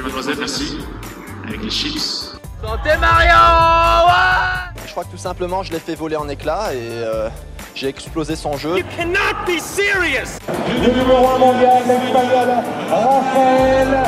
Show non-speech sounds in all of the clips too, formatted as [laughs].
Mademoiselle, merci. Avec les chips. Santé Mario ouais Je crois que tout simplement, je l'ai fait voler en éclats et euh, j'ai explosé son jeu. You cannot be serious Le numéro 1 mondial, l'espagnol Rafael.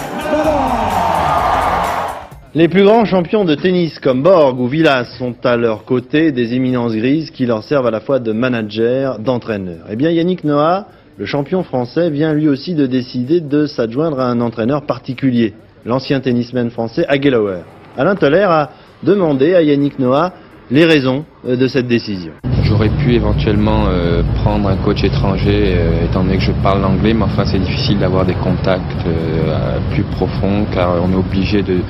Les plus grands champions de tennis comme Borg ou Villas sont à leur côté des éminences grises qui leur servent à la fois de manager, d'entraîneur. Eh bien Yannick Noah, le champion français, vient lui aussi de décider de s'adjoindre à un entraîneur particulier, l'ancien tennisman français Aguilauer. Alain Toller a demandé à Yannick Noah les raisons euh, de cette décision. J'aurais pu éventuellement euh, prendre un coach étranger euh, étant donné que je parle l'anglais, mais enfin c'est difficile d'avoir des contacts euh, plus profonds car on est obligé de,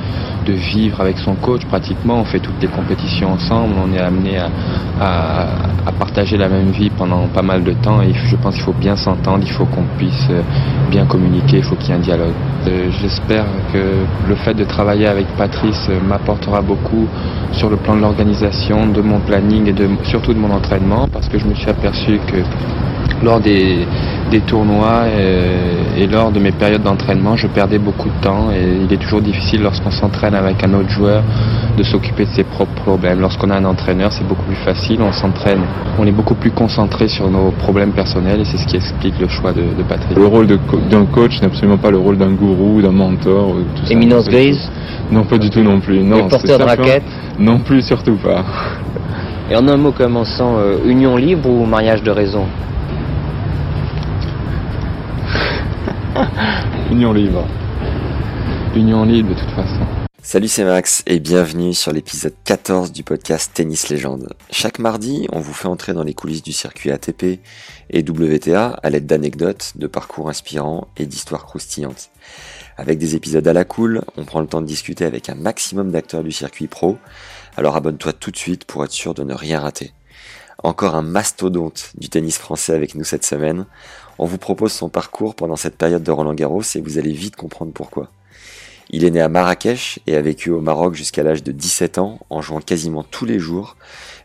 vivre avec son coach pratiquement. On fait toutes les compétitions ensemble, on est amené à, partager la même vie pendant pas mal de temps. Et je pense qu'il faut bien s'entendre, il faut qu'on puisse bien communiquer, il faut qu'il y ait un dialogue. J'espère que le fait de travailler avec Patrice m'apportera beaucoup sur le plan de l'organisation, de mon planning et surtout de mon entraînement parce que je me suis aperçu que lors des, des tournois et, et, lors de mes périodes d'entraînement, je perdais beaucoup de temps et il est toujours difficile lorsqu'on s'entraîne avec un autre joueur de s'occuper de ses propres problèmes. Lorsqu'on a un entraîneur, c'est beaucoup plus facile, on s'entraîne, on est beaucoup plus concentré sur nos problèmes personnels et c'est ce qui explique le choix de, de Patrick. Le rôle d'un coach n'est absolument pas le rôle d'un gourou, d'un mentor. Tout Éminence grise Non, pas du tout non plus. Non, porteur de raquette Non plus, surtout pas. Et en un mot commençant, euh, union libre ou mariage de raison [laughs] Union libre. Union libre de toute façon. Salut c'est Max et bienvenue sur l'épisode 14 du podcast Tennis Légende. Chaque mardi, on vous fait entrer dans les coulisses du circuit ATP et WTA à l'aide d'anecdotes, de parcours inspirants et d'histoires croustillantes. Avec des épisodes à la cool, on prend le temps de discuter avec un maximum d'acteurs du circuit pro, alors abonne-toi tout de suite pour être sûr de ne rien rater. Encore un mastodonte du tennis français avec nous cette semaine. On vous propose son parcours pendant cette période de Roland Garros et vous allez vite comprendre pourquoi. Il est né à Marrakech et a vécu au Maroc jusqu'à l'âge de 17 ans en jouant quasiment tous les jours,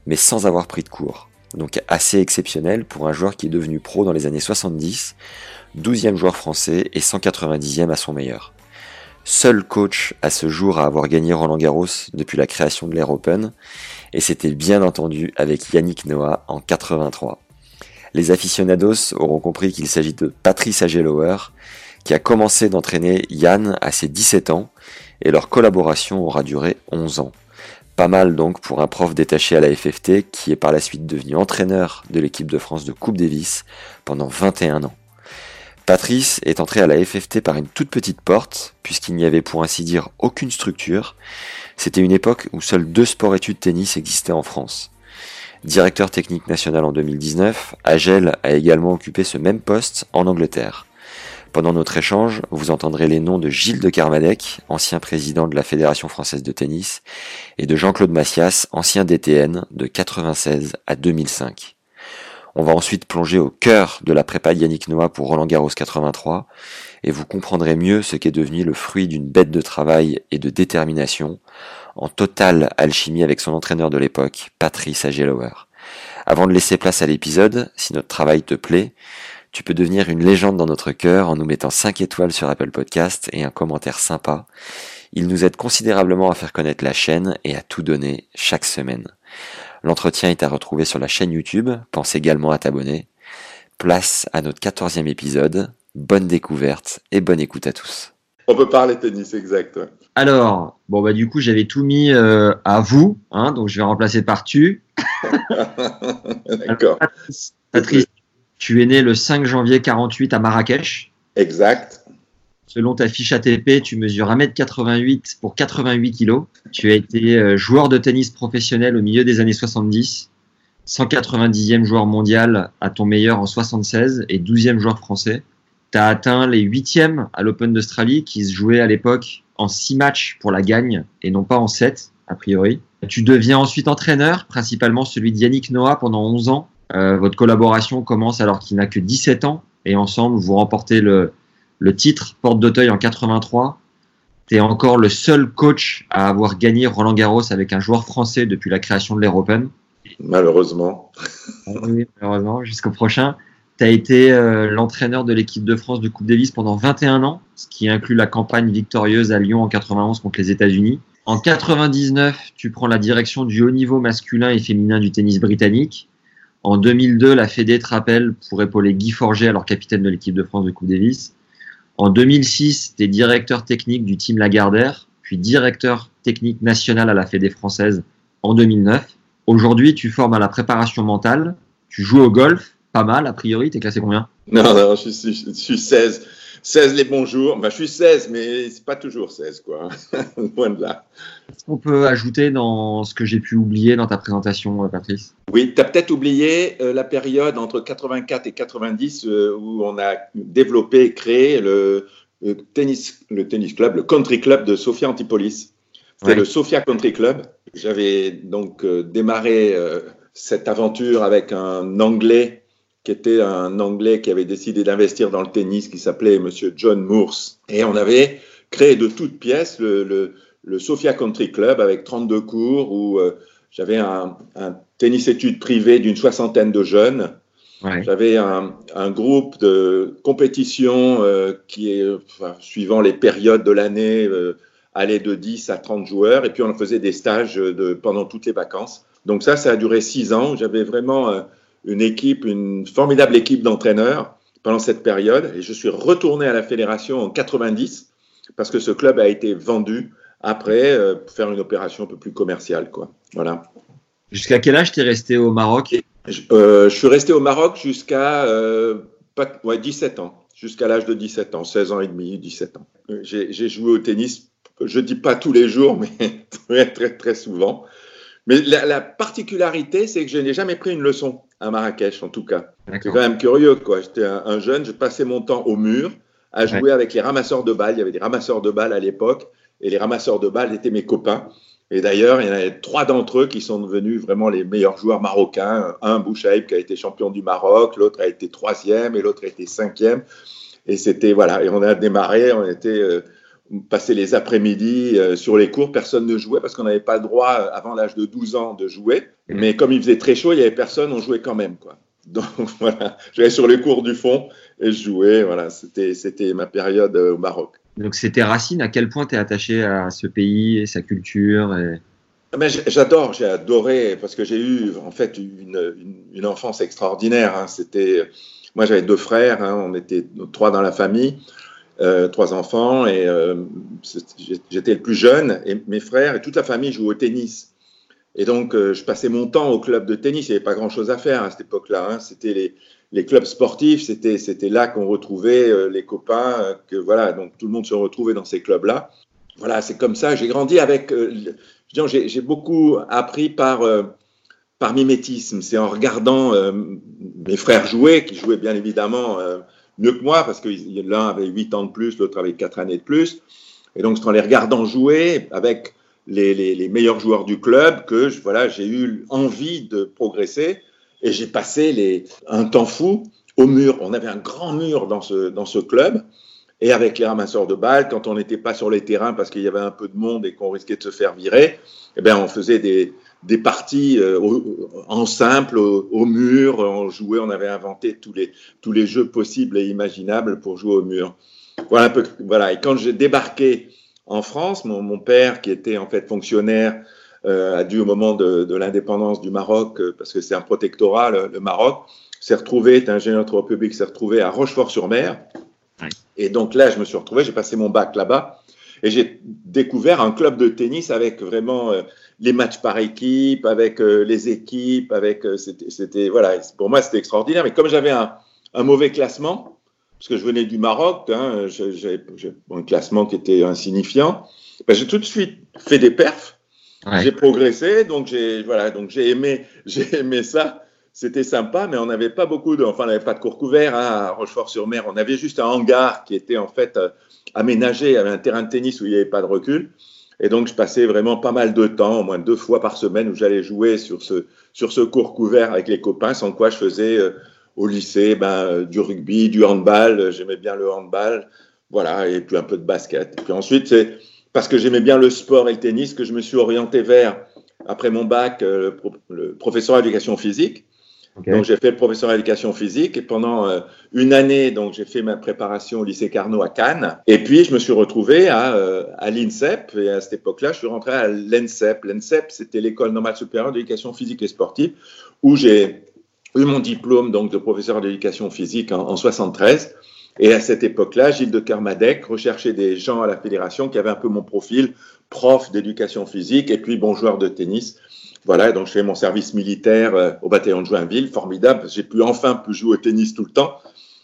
mais sans avoir pris de cours. Donc assez exceptionnel pour un joueur qui est devenu pro dans les années 70, 12e joueur français et 190e à son meilleur. Seul coach à ce jour à avoir gagné Roland Garros depuis la création de l'Air Open, et c'était bien entendu avec Yannick Noah en 83. Les aficionados auront compris qu'il s'agit de Patrice Agelower, qui a commencé d'entraîner Yann à ses 17 ans, et leur collaboration aura duré 11 ans. Pas mal donc pour un prof détaché à la FFT qui est par la suite devenu entraîneur de l'équipe de France de Coupe Davis pendant 21 ans. Patrice est entré à la FFT par une toute petite porte, puisqu'il n'y avait pour ainsi dire aucune structure. C'était une époque où seuls deux sports-études tennis existaient en France. Directeur technique national en 2019, Agel a également occupé ce même poste en Angleterre. Pendant notre échange, vous entendrez les noms de Gilles de Carmadec, ancien président de la Fédération française de tennis, et de Jean-Claude Massias, ancien DTN de 96 à 2005. On va ensuite plonger au cœur de la prépa Yannick Noah pour Roland Garros 83 et vous comprendrez mieux ce qu'est devenu le fruit d'une bête de travail et de détermination en totale alchimie avec son entraîneur de l'époque, Patrice Agelower. Avant de laisser place à l'épisode, si notre travail te plaît, tu peux devenir une légende dans notre cœur en nous mettant 5 étoiles sur Apple Podcast et un commentaire sympa. Il nous aide considérablement à faire connaître la chaîne et à tout donner chaque semaine. L'entretien est à retrouver sur la chaîne YouTube, pense également à t'abonner. Place à notre quatorzième épisode, bonne découverte et bonne écoute à tous. On peut parler tennis, exact. Ouais. Alors, bon bah du coup j'avais tout mis euh, à vous, hein, donc je vais remplacer par tu. [laughs] D'accord. Patrice, Patrice, tu es né le 5 janvier 48 à Marrakech. Exact. Selon ta fiche ATP, tu mesures 1m88 pour 88 kg. Tu as été euh, joueur de tennis professionnel au milieu des années 70, 190e joueur mondial à ton meilleur en 76 et 12e joueur français. Tu as atteint les huitièmes à l'Open d'Australie qui se jouait à l'époque en six matchs pour la gagne et non pas en sept, a priori. Tu deviens ensuite entraîneur, principalement celui d'Yannick Noah pendant 11 ans. Euh, votre collaboration commence alors qu'il n'a que 17 ans et ensemble vous remportez le, le titre Porte d'Auteuil en 83. Tu es encore le seul coach à avoir gagné Roland Garros avec un joueur français depuis la création de l'Air Open. Malheureusement. oui, malheureusement, jusqu'au prochain. Tu as été euh, l'entraîneur de l'équipe de France de Coupe Davis pendant 21 ans, ce qui inclut la campagne victorieuse à Lyon en 91 contre les États-Unis. En 99, tu prends la direction du haut niveau masculin et féminin du tennis britannique. En 2002, la Fédé te rappelle pour épauler Guy Forget, alors capitaine de l'équipe de France de Coupe Davis. En 2006, tu es directeur technique du team Lagardère, puis directeur technique national à la Fédé française en 2009. Aujourd'hui, tu formes à la préparation mentale, tu joues au golf, pas mal a priori, t'es classé combien? Non, non, je suis, je suis 16. 16 les bons jours. je suis 16, mais c'est pas toujours 16, quoi. [laughs] Loin de là. Est-ce qu'on peut ajouter dans ce que j'ai pu oublier dans ta présentation, euh, Patrice? Oui, tu as peut-être oublié euh, la période entre 84 et 90 euh, où on a développé et créé le, tennis, le tennis club, le country club de Sofia Antipolis. C'était le Sofia Country Club. J'avais donc démarré cette aventure avec un Anglais qui était un Anglais qui avait décidé d'investir dans le tennis, qui s'appelait Monsieur John Morse. Et on avait créé de toutes pièces le, le, le Sophia Country Club avec 32 cours où euh, j'avais un, un, tennis études privé d'une soixantaine de jeunes. Ouais. J'avais un, un, groupe de compétition euh, qui est, enfin, suivant les périodes de l'année, euh, allait de 10 à 30 joueurs. Et puis on faisait des stages de, pendant toutes les vacances. Donc ça, ça a duré six ans. J'avais vraiment une équipe, une formidable équipe d'entraîneurs pendant cette période. Et je suis retourné à la fédération en 90 parce que ce club a été vendu après euh, pour faire une opération un peu plus commerciale. Quoi. Voilà. Jusqu'à quel âge tu es resté au Maroc? Je, euh, je, suis resté au Maroc jusqu'à euh, ouais, 17 ans, jusqu'à l'âge de 17 ans, 16 ans et demi, 17 ans. J'ai joué au tennis, je dis pas tous les jours, [laughs] mais très très très souvent. Mais la, la particularité, c'est que je n'ai jamais pris une leçon à Marrakech, en tout cas. C'est quand même curieux, quoi. J'étais un, un, jeune, je passais mon temps au mur à jouer ouais. avec les ramasseurs de balles. Il y avait des ramasseurs de balles à l'époque, et les ramasseurs de balles étaient mes copains. Et d'ailleurs, il y en avait trois d'entre eux qui sont devenus vraiment les meilleurs joueurs marocains. Un, Bouchaïb, qui a été champion du Maroc, l'autre a été troisième et l'autre a été cinquième. Et c'était, voilà, et on a démarré, on était. Euh, passer les après-midi euh, sur les cours, personne ne jouait parce qu'on n'avait pas le droit avant l'âge de 12 ans de jouer. Mais comme il faisait très chaud, il n'y avait personne, on jouait quand même. Quoi. [laughs] Donc voilà, j'allais sur les cours du fond et je jouais. Voilà, c'était, c'était ma période au Maroc. Donc c'était Racine, à quel point tu es attaché à ce pays et sa culture et... Mais j'adore, j'ai adoré parce que j'ai eu en fait une, une, une enfance extraordinaire. Hein. C'était, moi j'avais deux frères, hein. on était trois dans la famille. Euh, trois enfants et euh, j'étais le plus jeune et mes frères et toute la famille jouent au tennis. Et donc euh, je passais mon temps au club de tennis. Il n'y avait pas grand-chose à faire à cette époque-là. Hein. C'était les, clubs sportifs. C'était là qu'on retrouvait les copains. que voilà, donc tout le monde se retrouvait dans ces clubs-là. Voilà, c'est comme ça. J'ai grandi avec. j'ai beaucoup appris par par mimétisme. C'est en regardant mes frères jouer, qui jouaient bien évidemment mieux que moi parce que l'un avait 8 ans de plus, l'autre avait 4 années de plus. Et donc, c'est en les regardant jouer avec les, meilleurs joueurs du club que voilà, j'ai eu envie de progresser et j'ai passé un temps fou au mur. On avait un grand mur dans ce, dans ce club. Et avec les ramasseurs de balles, quand on n'était pas sur les terrains parce qu'il y avait un peu de monde et qu'on risquait de se faire virer, eh bien, on faisait des, des parties euh, au, en simple, au, au, mur, on jouait, on avait inventé tous les, tous les jeux possibles et imaginables pour jouer au mur. Voilà un peu, voilà. Et quand j'ai débarqué en France, mon, mon, père, qui était en fait fonctionnaire, euh, a dû au moment de, de l'indépendance du Maroc, euh, parce que c'est un protectorat, le, le Maroc, s'est retrouvé, est ingénieur de public, s'est retrouvé à Rochefort-sur-Mer. Et donc là, je me suis retrouvé, j'ai passé mon bac là-bas. Et j'ai découvert un club de tennis avec vraiment euh, les matchs par équipe, avec euh, les équipes, avec euh, c'était voilà pour moi c'était extraordinaire. Mais comme j'avais un, un, mauvais classement, parce que je venais du Maroc, hein, un classement qui était insignifiant, ben, j'ai tout de suite fait des perfs. Ouais. J'ai progressé, donc j'ai voilà donc j'ai aimé [laughs] j'ai aimé ça. c'était sympa, mais on n'avait pas beaucoup de, enfin, on n'avait pas de cours couverts hein, à Rochefort-sur-Mer. On avait juste un hangar qui était en fait aménagé, avait un terrain de tennis où il n'y avait pas de recul. Et donc, je passais vraiment pas mal de temps, au moins deux fois par semaine, où j'allais jouer sur ce, sur ce cours couvert avec les copains, sans quoi je faisais euh, au lycée ben, euh, du rugby, du handball. J'aimais bien le handball. Voilà, et puis un peu de basket. Et puis ensuite, c'est parce que j'aimais bien le sport et le tennis que je me suis orienté vers, après mon bac, le professeur d'éducation physique. Donc j'ai fait le professeur d'éducation physique et pendant euh, une année, donc j'ai fait ma préparation au lycée Carnot à Cannes. Et puis je me suis retrouvé à, euh, à l'INSEP et à cette époque-là, je suis rentré à l'ENSEP. L'ENSEP, c'était l'école normale supérieure d'éducation physique et sportive, où j'ai eu mon diplôme donc de professeur d'éducation physique en, en 73. Et à cette époque-là, Gilles de Kermadec recherchait des gens à la fédération qui avaient un peu mon profil, prof d'éducation physique et puis bon joueur de tennis. Voilà, donc je fais mon service militaire euh, au bataillon de Joinville, formidable. J'ai pu enfin pu jouer au tennis tout le temps.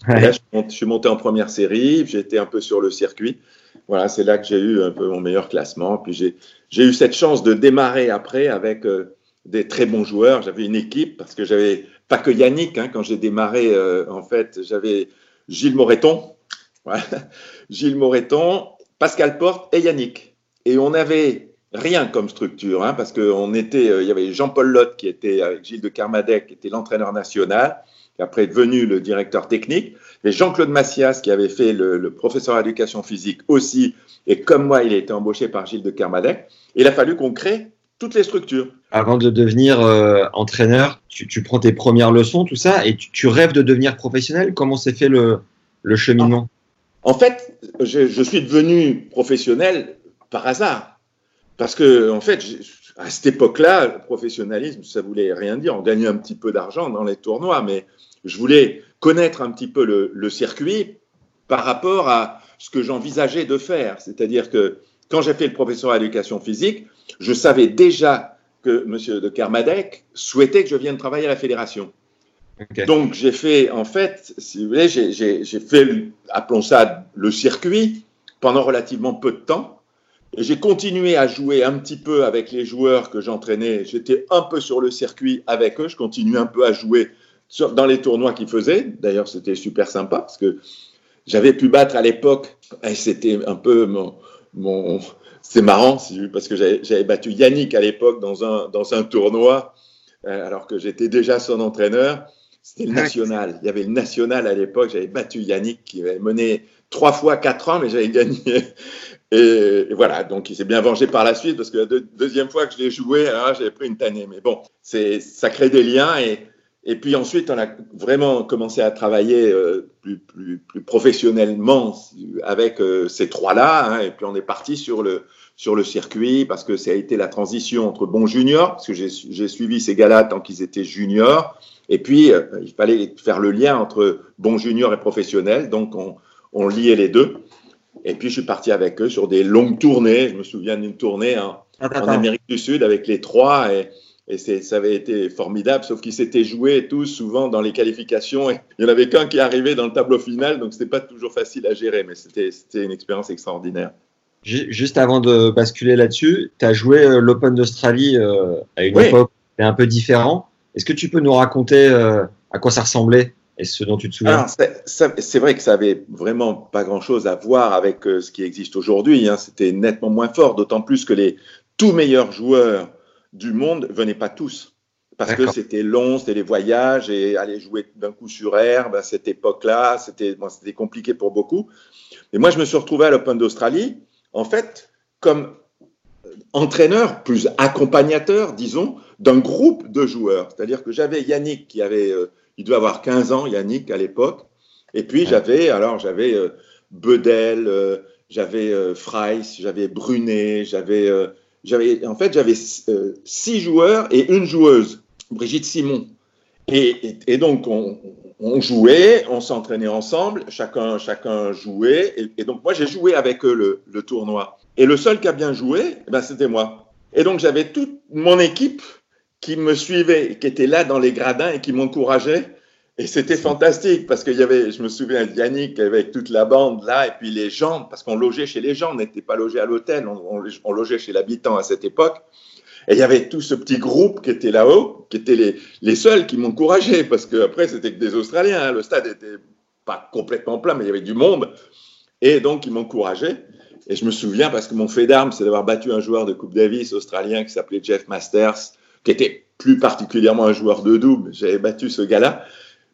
Là, je, suis monté en première série, j'ai été un peu sur le circuit. Voilà, c'est là que j'ai eu un peu mon meilleur classement. Puis j'ai eu cette chance de démarrer après avec euh, des très bons joueurs. J'avais une équipe parce que j'avais pas que Yannick. Hein, quand j'ai démarré, euh, en fait, j'avais Gilles Moreton, voilà. [laughs] Gilles Moreton, Pascal Porte et Yannick. Et on avait rien comme structure, hein, parce qu'on était, euh, il y avait Jean-Paul Lotte qui était avec Gilles de Carmadec, qui était l'entraîneur national, qui après est devenu le directeur technique, et Jean-Claude Massias qui avait fait le, professeur d'éducation physique aussi, et comme moi, il a été embauché par Gilles de Carmadec. Il a fallu qu'on crée toutes les structures. Avant de devenir euh, entraîneur, tu, prends tes premières leçons, tout ça, et tu, rêves de devenir professionnel? Comment s'est fait le, le cheminement? En fait, je, je suis devenu professionnel par hasard. Parce que, en fait, à cette époque-là, le professionnalisme, ça voulait rien dire. On gagnait un petit peu d'argent dans les tournois, mais je voulais connaître un petit peu le, circuit par rapport à ce que j'envisageais de faire. C'est-à-dire que quand j'ai fait le professeur d'éducation physique, je savais déjà que M. de Kermadec souhaitait que je vienne travailler à la fédération. Donc j'ai fait, en fait, si vous voulez, j'ai fait, appelons ça le circuit, pendant relativement peu de temps. Et j'ai continué à jouer un petit peu avec les joueurs que j'entraînais. J'étais un peu sur le circuit avec eux. Je continuais un peu à jouer dans les tournois qu'ils faisaient. D'ailleurs, c'était super sympa parce que j'avais pu battre à l'époque. Et c'était un peu mon. mon c'est marrant parce que j'avais battu Yannick à l'époque dans un, dans un tournoi euh, alors que j'étais déjà son entraîneur. C'était le national. Il y avait le national à l'époque. J'avais battu Yannick qui avait mené trois fois quatre ans, mais j'avais gagné. Et, voilà, donc il s'est bien vengé par la suite parce que la deuxième fois que je l'ai joué, j'avais pris une tannée. Mais bon, ça crée des liens et, puis ensuite, on a vraiment commencé à travailler euh, plus, plus, plus, professionnellement avec euh, ces trois-là. Hein, et puis on est parti sur le, sur le circuit parce que ça a été la transition entre bons juniors, parce que j'ai, suivi ces gars-là tant qu'ils étaient juniors. Et puis, euh, il fallait faire le lien entre bons juniors et professionnels. Donc, on, on liait les deux. Et puis, je suis parti avec eux sur des longues tournées. Je me souviens d'une tournée en, Amérique du Sud avec les trois. Et, et ça avait été formidable, sauf qu'ils s'étaient joués tous souvent dans les qualifications. Et il n'y en avait qu'un qui arrivait dans le tableau final, donc ce n'était pas toujours facile à gérer, mais c'était une expérience extraordinaire. Juste avant de basculer là-dessus, tu as joué euh, l'Open d'Australie euh, à une époque un peu différent. Est-ce que tu peux nous raconter euh, à quoi ça ressemblait? Et ce dont tu te souviens C'est vrai que ça avait vraiment pas grand-chose à voir avec euh, ce qui existe aujourd'hui. Hein. C'était nettement moins fort, d'autant plus que les tout meilleurs joueurs du monde venaient pas tous. Parce que c'était long, c'était les voyages et aller jouer d'un coup sur herbe à cette époque-là, c'était bon, compliqué pour beaucoup. Et moi, je me suis retrouvé à l'Open d'Australie, en fait, comme entraîneur, plus accompagnateur, disons, d'un groupe de joueurs. C'est-à-dire que j'avais Yannick qui avait euh, il devait avoir 15 ans, Yannick, à l'époque. Et puis j'avais, alors j'avais euh, Bedel, euh, j'avais euh, j'avais Brunet, j'avais, euh, j'avais, en fait, j'avais six joueurs et une joueuse, Brigitte Simon. Et, et, donc on, on, jouait, on s'entraînait ensemble, chacun, chacun jouait. Et, donc moi j'ai joué avec eux le, le, tournoi. Et le seul qui a bien joué, eh ben, c'était moi. Et donc j'avais toute mon équipe qui me suivaient, qui étaient là dans les gradins et qui m'encourageaient. Et c'était fantastique parce qu'il y avait, je me souviens, Yannick avec toute la bande là, et puis les gens, parce qu'on logeait chez les gens, on n'était pas logé à l'hôtel, on, on, logeait chez l'habitant à cette époque. Et il y avait tout ce petit groupe qui était là-haut, qui étaient les, les seuls qui m'encourageaient, parce qu'après, c'était que des Australiens. Hein. Le stade était pas complètement plein, mais il y avait du monde. Et donc, ils m'encourageaient. Et je me souviens, parce que mon fait d'armes, c'est d'avoir battu un joueur de Coupe Davis australien qui s'appelait Jeff Masters, qui était plus particulièrement un joueur de double. J'avais battu ce gars-là.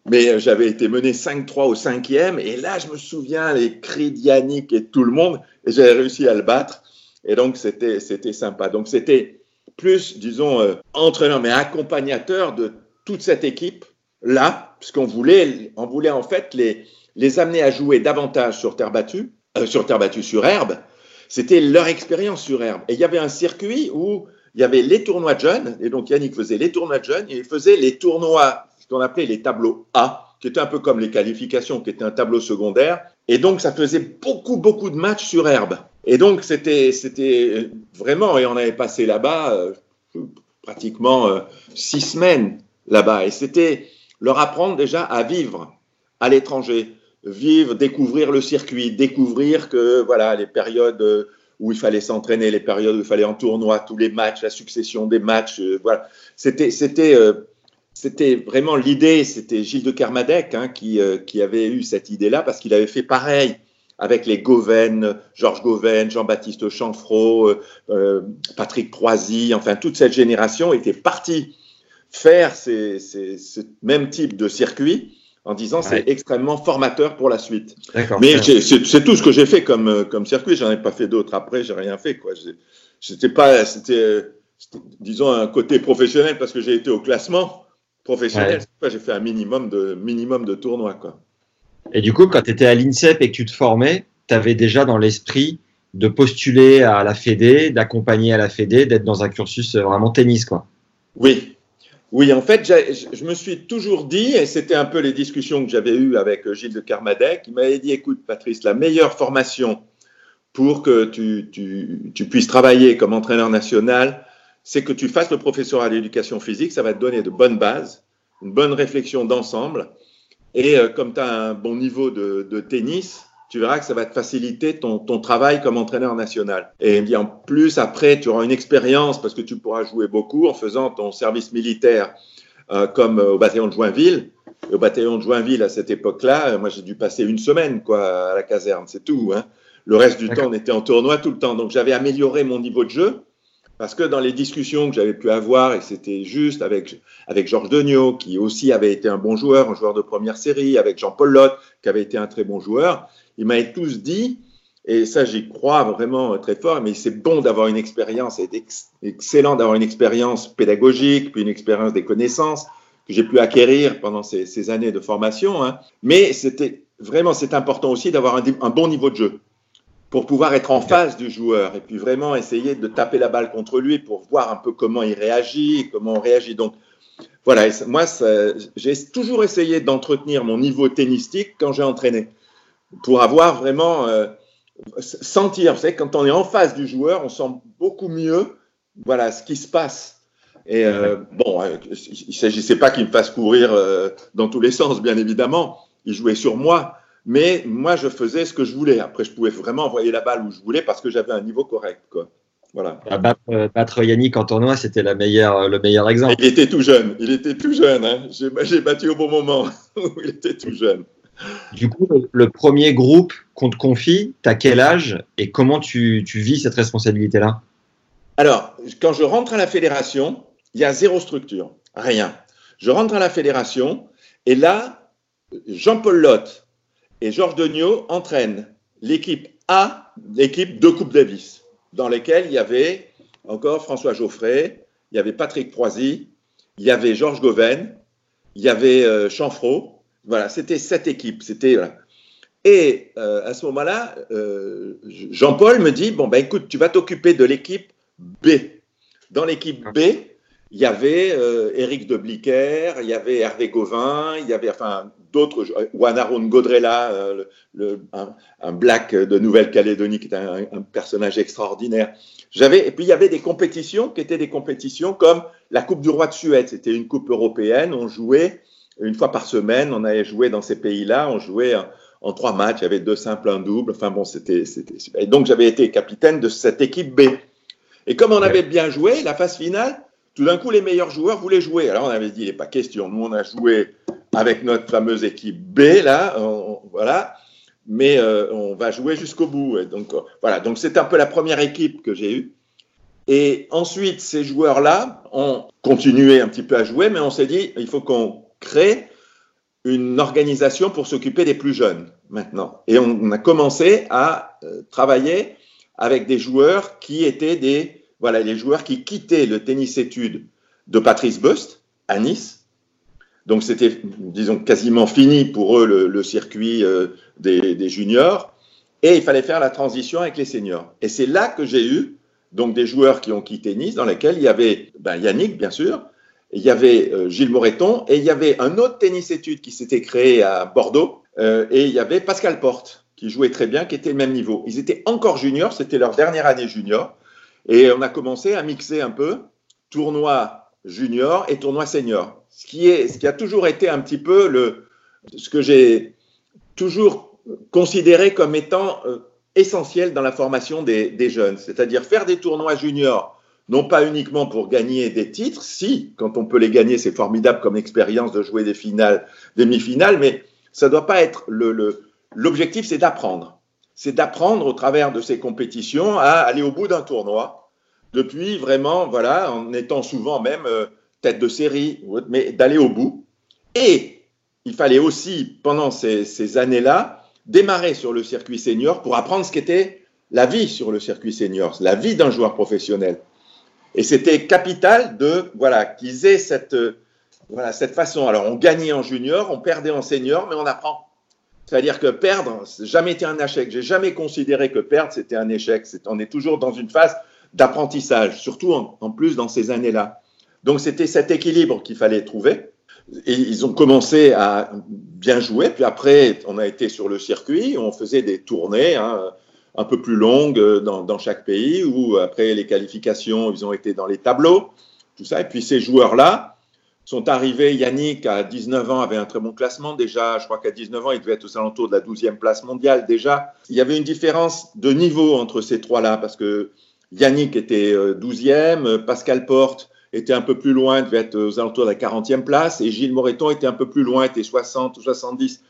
Mais j'avais été mené 5-3 au cinquième. Et là, je me souviens, les cris d'Yannick et tout le monde. Et j'avais réussi à le battre. Et donc, c'était, c'était sympa. Donc, c'était plus, disons, euh, entraîneur, mais accompagnateur de toute cette équipe-là, puisqu'on voulait, on voulait en fait les, les amener à jouer davantage sur terre battue, euh, sur terre battue sur herbe. C'était leur expérience sur herbe. Et il y avait un circuit où il y avait les tournois de jeunes, et donc Yannick faisait les tournois de jeunes, et il faisait les tournois, ce qu'on appelait les tableaux A, qui étaient un peu comme les qualifications, qui étaient un tableau secondaire. Et donc, ça faisait beaucoup, beaucoup de matchs sur herbe. Et donc, c'était, c'était vraiment, et on avait passé là-bas euh, pratiquement euh, six semaines là-bas. Et c'était leur apprendre déjà à vivre à l'étranger, vivre, découvrir le circuit, découvrir que, voilà, les périodes euh, où il fallait s'entraîner, les périodes où il fallait en tournoi, tous les matchs, la succession des matchs, voilà. C'était, c'était, c'était vraiment l'idée, c'était Gilles de Kermadec hein, qui, qui avait eu cette idée-là parce qu'il avait fait pareil avec les Goven, Georges Goven, Jean-Baptiste Chanfraud, euh, euh, Patrick Croisy, enfin toute cette génération était partie faire ces, ces, ce même type de circuit en disant c'est extrêmement formateur pour la suite. Mais c'est tout ce que j'ai fait comme, euh, comme circuit, j'en ai pas fait d'autres après, j'ai rien fait quoi. C'était pas, c'était disons un côté professionnel parce que j'ai été au classement professionnel. Ouais. J'ai fait un minimum de minimum de tournois quoi. Et du coup, quand tu étais à l'INSEP et que tu te formais, tu avais déjà dans l'esprit de postuler à la Fédé, d'accompagner à la Fédé, d'être dans un cursus vraiment tennis, quoi. Oui. Oui, en fait, je me suis toujours dit, et c'était un peu les discussions que j'avais eues avec Gilles de Carmadec, il m'avait dit, écoute, Patrice, la meilleure formation pour que tu, puisses travailler comme entraîneur national, c'est que tu fasses le professeur d'éducation physique, ça va te donner de bonnes bases, une bonne réflexion d'ensemble, et euh, comme tu as un bon niveau de, tennis, tu verras que ça va te faciliter ton, ton travail comme entraîneur national. Et bien, en plus, après, tu auras une expérience parce que tu pourras jouer beaucoup en faisant ton service militaire euh, comme au bataillon de Joinville. au bataillon de Joinville, à cette époque-là, euh, moi, j'ai dû passer une semaine quoi, à la caserne, c'est tout. Hein. Le reste du temps, on était en tournoi tout le temps. Donc, j'avais amélioré mon niveau de jeu. Parce que dans les discussions que j'avais pu avoir, et c'était juste avec, avec Georges Degnaud, qui aussi avait été un bon joueur, un joueur de première série, avec Jean-Paul Lotte, qui avait été un très bon joueur, ils m'avaient tous dit, et ça j'y crois vraiment très fort, mais c'est bon d'avoir une expérience, c'est excellent d'avoir une expérience pédagogique, puis une expérience des connaissances que j'ai pu acquérir pendant ces, ces années de formation, hein. mais c'était vraiment, c'est important aussi d'avoir un, un bon niveau de jeu pour pouvoir être en face du joueur et puis vraiment essayer de taper la balle contre lui pour voir un peu comment il réagit, comment on réagit. Donc voilà, moi j'ai toujours essayé d'entretenir mon niveau tennistique quand j'ai entraîné pour avoir vraiment euh, sentir, vous savez, quand on est en face du joueur, on sent beaucoup mieux voilà ce qui se passe. Et euh, bon, euh, il ne s'agissait pas qu'il me fasse courir euh, dans tous les sens, bien évidemment. Il jouait sur moi, mais moi, je faisais ce que je voulais. Après, je pouvais vraiment envoyer la balle où je voulais parce que j'avais un niveau correct. Quoi. Voilà. Battre, euh, battre, Yannick en tournoi, c'était la meilleure, le meilleur exemple. Il était tout jeune. Il était tout jeune. Hein. J'ai battu au bon moment. [laughs] il était tout jeune. Du coup, le premier groupe qu'on te confie, tu as quel âge et comment tu, vis cette responsabilité-là? Alors, quand je rentre à la fédération, il y a zéro structure, rien. Je rentre à la fédération et là, Jean-Paul Lotte, et Georges Degnaud entraîne l'équipe A, l'équipe de Coupe Davis, dans lesquelles il y avait encore François Geoffrey, il y avait Patrick Proisy, il y avait Georges Goven, il y avait euh, Chanfraud. Voilà, c'était cette équipe. C'était. Et euh, à ce moment-là, euh, Jean-Paul me dit bon ben écoute, tu vas t'occuper de l'équipe B. Dans l'équipe B, il y avait euh, Éric de Bliquer, il y avait Hervé Gauvin, il y avait enfin d'autres, Wanaron Godrella, euh, le, un, black de Nouvelle-Calédonie qui était un, un, personnage extraordinaire. J'avais et puis il y avait des compétitions qui étaient des compétitions comme la Coupe du Roi de Suède, c'était une coupe européenne, on jouait une fois par semaine, on allait jouer dans ces pays-là, on jouait en, en, trois matchs, il y avait deux simples, un double, enfin bon, c'était c'était et donc j'avais été capitaine de cette équipe B. Et comme on avait bien joué, la phase finale, tout d'un coup, les meilleurs joueurs voulaient jouer. Alors on avait dit, il n'est pas question. Nous, on a joué avec notre fameuse équipe B, là, voilà, mais euh, on va jouer jusqu'au bout. donc, euh, voilà, donc c'est un peu la première équipe que j'ai eue. Et ensuite, ces joueurs-là ont continué un petit peu à jouer, mais on s'est dit, il faut qu'on crée une organisation pour s'occuper des plus jeunes maintenant. Et on a commencé à euh, travailler avec des joueurs qui étaient des, voilà, les joueurs qui quittaient le tennis études de Patrice Bust à Nice. Donc c'était, disons, quasiment fini pour eux le, circuit euh, des, juniors. Et il fallait faire la transition avec les seniors. Et c'est là que j'ai eu donc des joueurs qui ont quitté Nice, dans lesquels il y avait ben, Yannick, bien sûr, il y avait euh, Gilles Moreton, et il y avait un autre tennis étude qui s'était créé à Bordeaux, euh, et il y avait Pascal Porte, qui jouait très bien, qui était le même niveau. Ils étaient encore juniors, c'était leur dernière année junior, et on a commencé à mixer un peu tournoi junior et tournoi senior, ce qui, est, ce qui a toujours été un petit peu le, ce que j'ai toujours considéré comme étant euh, essentiel dans la formation des, des jeunes, c'est-à-dire faire des tournois juniors non pas uniquement pour gagner des titres, si, quand on peut les gagner, c'est formidable comme expérience de jouer des finales, demi-finales, mais ça ne doit pas être le. L'objectif, c'est d'apprendre. C'est d'apprendre au travers de ces compétitions à aller au bout d'un tournoi, depuis vraiment, voilà, en étant souvent même euh, tête de série, mais d'aller au bout. Et il fallait aussi, pendant ces, ces années-là, démarrer sur le circuit senior pour apprendre ce qu'était la vie sur le circuit senior, la vie d'un joueur professionnel. Et c'était capital de voilà qu'ils aient cette voilà cette façon. Alors on gagnait en junior, on perdait en senior, mais on apprend. C'est-à-dire que perdre, jamais été un échec. J'ai jamais considéré que perdre c'était un échec. on est toujours dans une phase d'apprentissage, surtout en, plus dans ces années-là. Donc c'était cet équilibre qu'il fallait trouver. Et ils ont commencé à bien jouer. Puis après, on a été sur le circuit, on faisait des tournées. Hein, un peu plus longue euh, dans, chaque pays, où après les qualifications, ils ont été dans les tableaux, tout ça. Et puis ces joueurs-là sont arrivés, Yannick, à 19 ans, avait un très bon classement déjà. Je crois qu'à 19 ans, il devait être aux alentours de la 12e place mondiale déjà. Il y avait une différence de niveau entre ces trois-là, parce que Yannick était 12e, euh, Pascal Porte était un peu plus loin, devait être aux alentours de la 40e place, et Gilles Moreton était un peu plus loin, était 60 ou 70.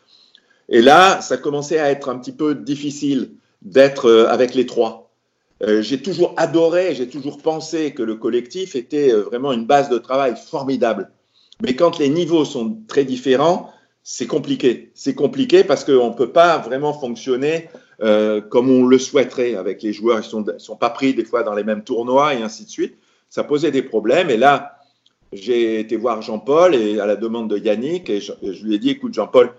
Et là, ça commençait à être un petit peu difficile d'être euh, avec les trois. Euh, j'ai toujours adoré, j'ai toujours pensé que le collectif était euh, vraiment une base de travail formidable. Mais quand les niveaux sont très différents, c'est compliqué. C'est compliqué parce qu'on ne peut pas vraiment fonctionner comme on le souhaiterait avec les joueurs. Ils ne sont, pas pris des fois dans les mêmes tournois et ainsi de suite. Ça posait des problèmes. Et là, j'ai été voir Jean-Paul et à la demande de Yannick, et je, je lui ai dit, écoute Jean-Paul,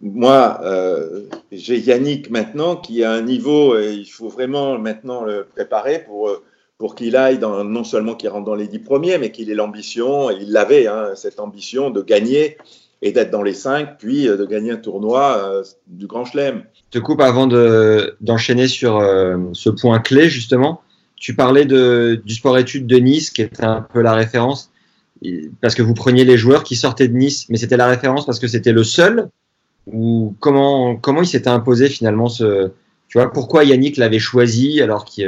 moi, euh, j'ai Yannick maintenant qui a un niveau, et il faut vraiment maintenant le préparer pour, euh, pour qu'il aille dans, non seulement qu'il rentre dans les dix premiers, mais qu'il ait l'ambition, et il l'avait, hein, cette ambition de gagner et d'être dans les cinq, puis euh, de gagner un tournoi du Grand Chelem. Je te coupe avant d'enchaîner sur ce point clé, justement. Tu parlais du sport-études de Nice, qui était un peu la référence, parce que vous preniez les joueurs qui sortaient de Nice, mais c'était la référence parce que c'était le seul ou comment comment il s'était imposé finalement ce tu vois pourquoi Yannick l'avait choisi alors qu'il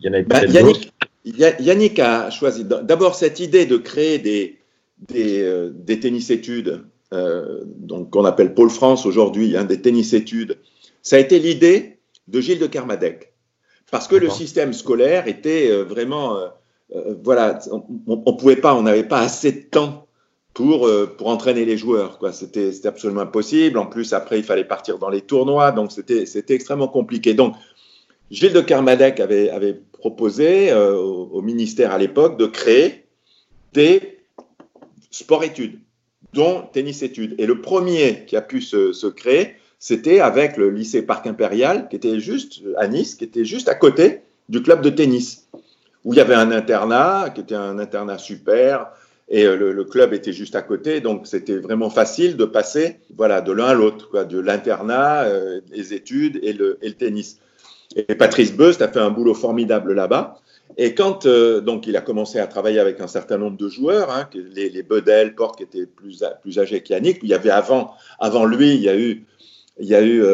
y en avait bah, Yannick, Yannick a choisi. D'abord cette idée de créer des des, euh, des tennis études euh, donc qu'on appelle Pôle France aujourd'hui hein, des tennis études ça a été l'idée de Gilles de Kermadec. Parce que le système scolaire était euh, vraiment voilà on, on pouvait pas on n'avait pas assez de temps pour, euh, pour entraîner les joueurs. Quoi. C'était, c'était absolument impossible. En plus, après, il fallait partir dans les tournois, donc c'était, c'était extrêmement compliqué. Donc, Gilles de Kermadec avait, avait proposé euh, au, ministère à l'époque de créer des sports-études, dont tennis-études. Et le premier qui a pu se, se créer, c'était avec le lycée Parc Impérial, qui était juste à Nice, qui était juste à côté du club de tennis, où il y avait un internat, qui était un internat super, et euh, le, club était juste à côté, donc c'était vraiment facile de passer voilà, de l'un à l'autre, de l'internat, euh, les études et le, tennis. Et Patrice Beust a fait un boulot formidable là-bas. Et quand euh, donc il a commencé à travailler avec un certain nombre de joueurs, hein, les, les Bedel, Porte qui étaient plus, plus âgés qu'Yannick, il y avait avant, avant lui, il y a eu, eu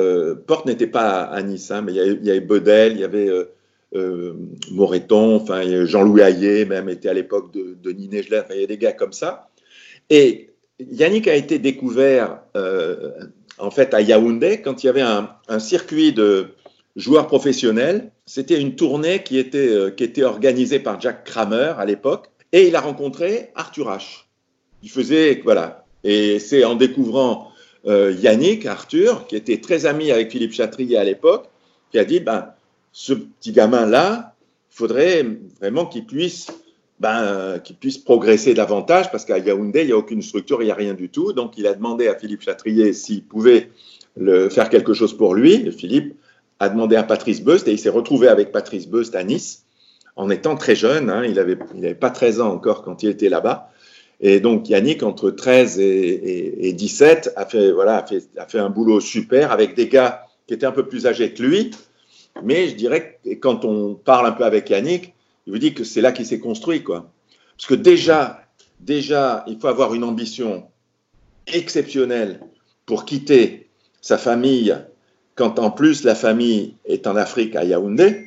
Porte n'était pas à, Nice, hein, mais il y a eu Bedel, il y avait euh, Moreton, enfin Jean-Louis Hayet même était à l'époque de, de Gler, il y a des gars comme ça. Et Yannick a été découvert euh, en fait à Yaoundé quand il y avait un, un circuit de joueurs professionnels. C'était une tournée qui était, euh, qui était organisée par Jack Kramer à l'époque. Et il a rencontré Arthur H. Il faisait, voilà. Et c'est en découvrant euh, Yannick, Arthur, qui était très ami avec Philippe Chatrier à l'époque, qui a dit, ben, ce petit gamin-là, il faudrait vraiment qu'il puisse, ben, qu'il puisse progresser davantage, parce qu'à Yaoundé, il n'y a aucune structure, il n'y a rien du tout. Donc, il a demandé à Philippe Chatrier s'il pouvait le, faire quelque chose pour lui. Philippe a demandé à Patrice Beust, et il s'est retrouvé avec Patrice Beust à Nice, en étant très jeune. Hein, il n'avait il avait pas 13 ans encore quand il était là-bas. Et donc Yannick, entre 13 et, et, et 17, a fait, voilà, a, fait, a fait un boulot super avec des gars qui étaient un peu plus âgés que lui. Mais je dirais que quand on parle un peu avec Yannick, il vous dit que c'est là qu'il s'est construit. Quoi. Parce que déjà, déjà, il faut avoir une ambition exceptionnelle pour quitter sa famille quand en plus la famille est en Afrique à Yaoundé.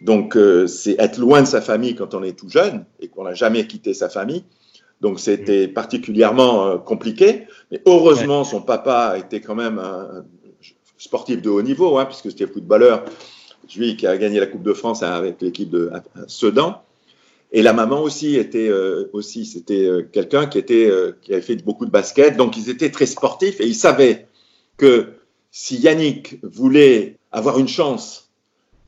Donc euh, c'est être loin de sa famille quand on est tout jeune et qu'on n'a jamais quitté sa famille. Donc c'était particulièrement euh, compliqué. Mais heureusement, son papa était quand même un sportif de haut niveau, hein, puisque c'était footballeur, lui qui a gagné la Coupe de France avec l'équipe de Sedan. Et la maman aussi était euh, aussi c'était euh, quelqu'un qui était euh, qui avait fait beaucoup de basket, donc ils étaient très sportifs et ils savaient que si Yannick voulait avoir une chance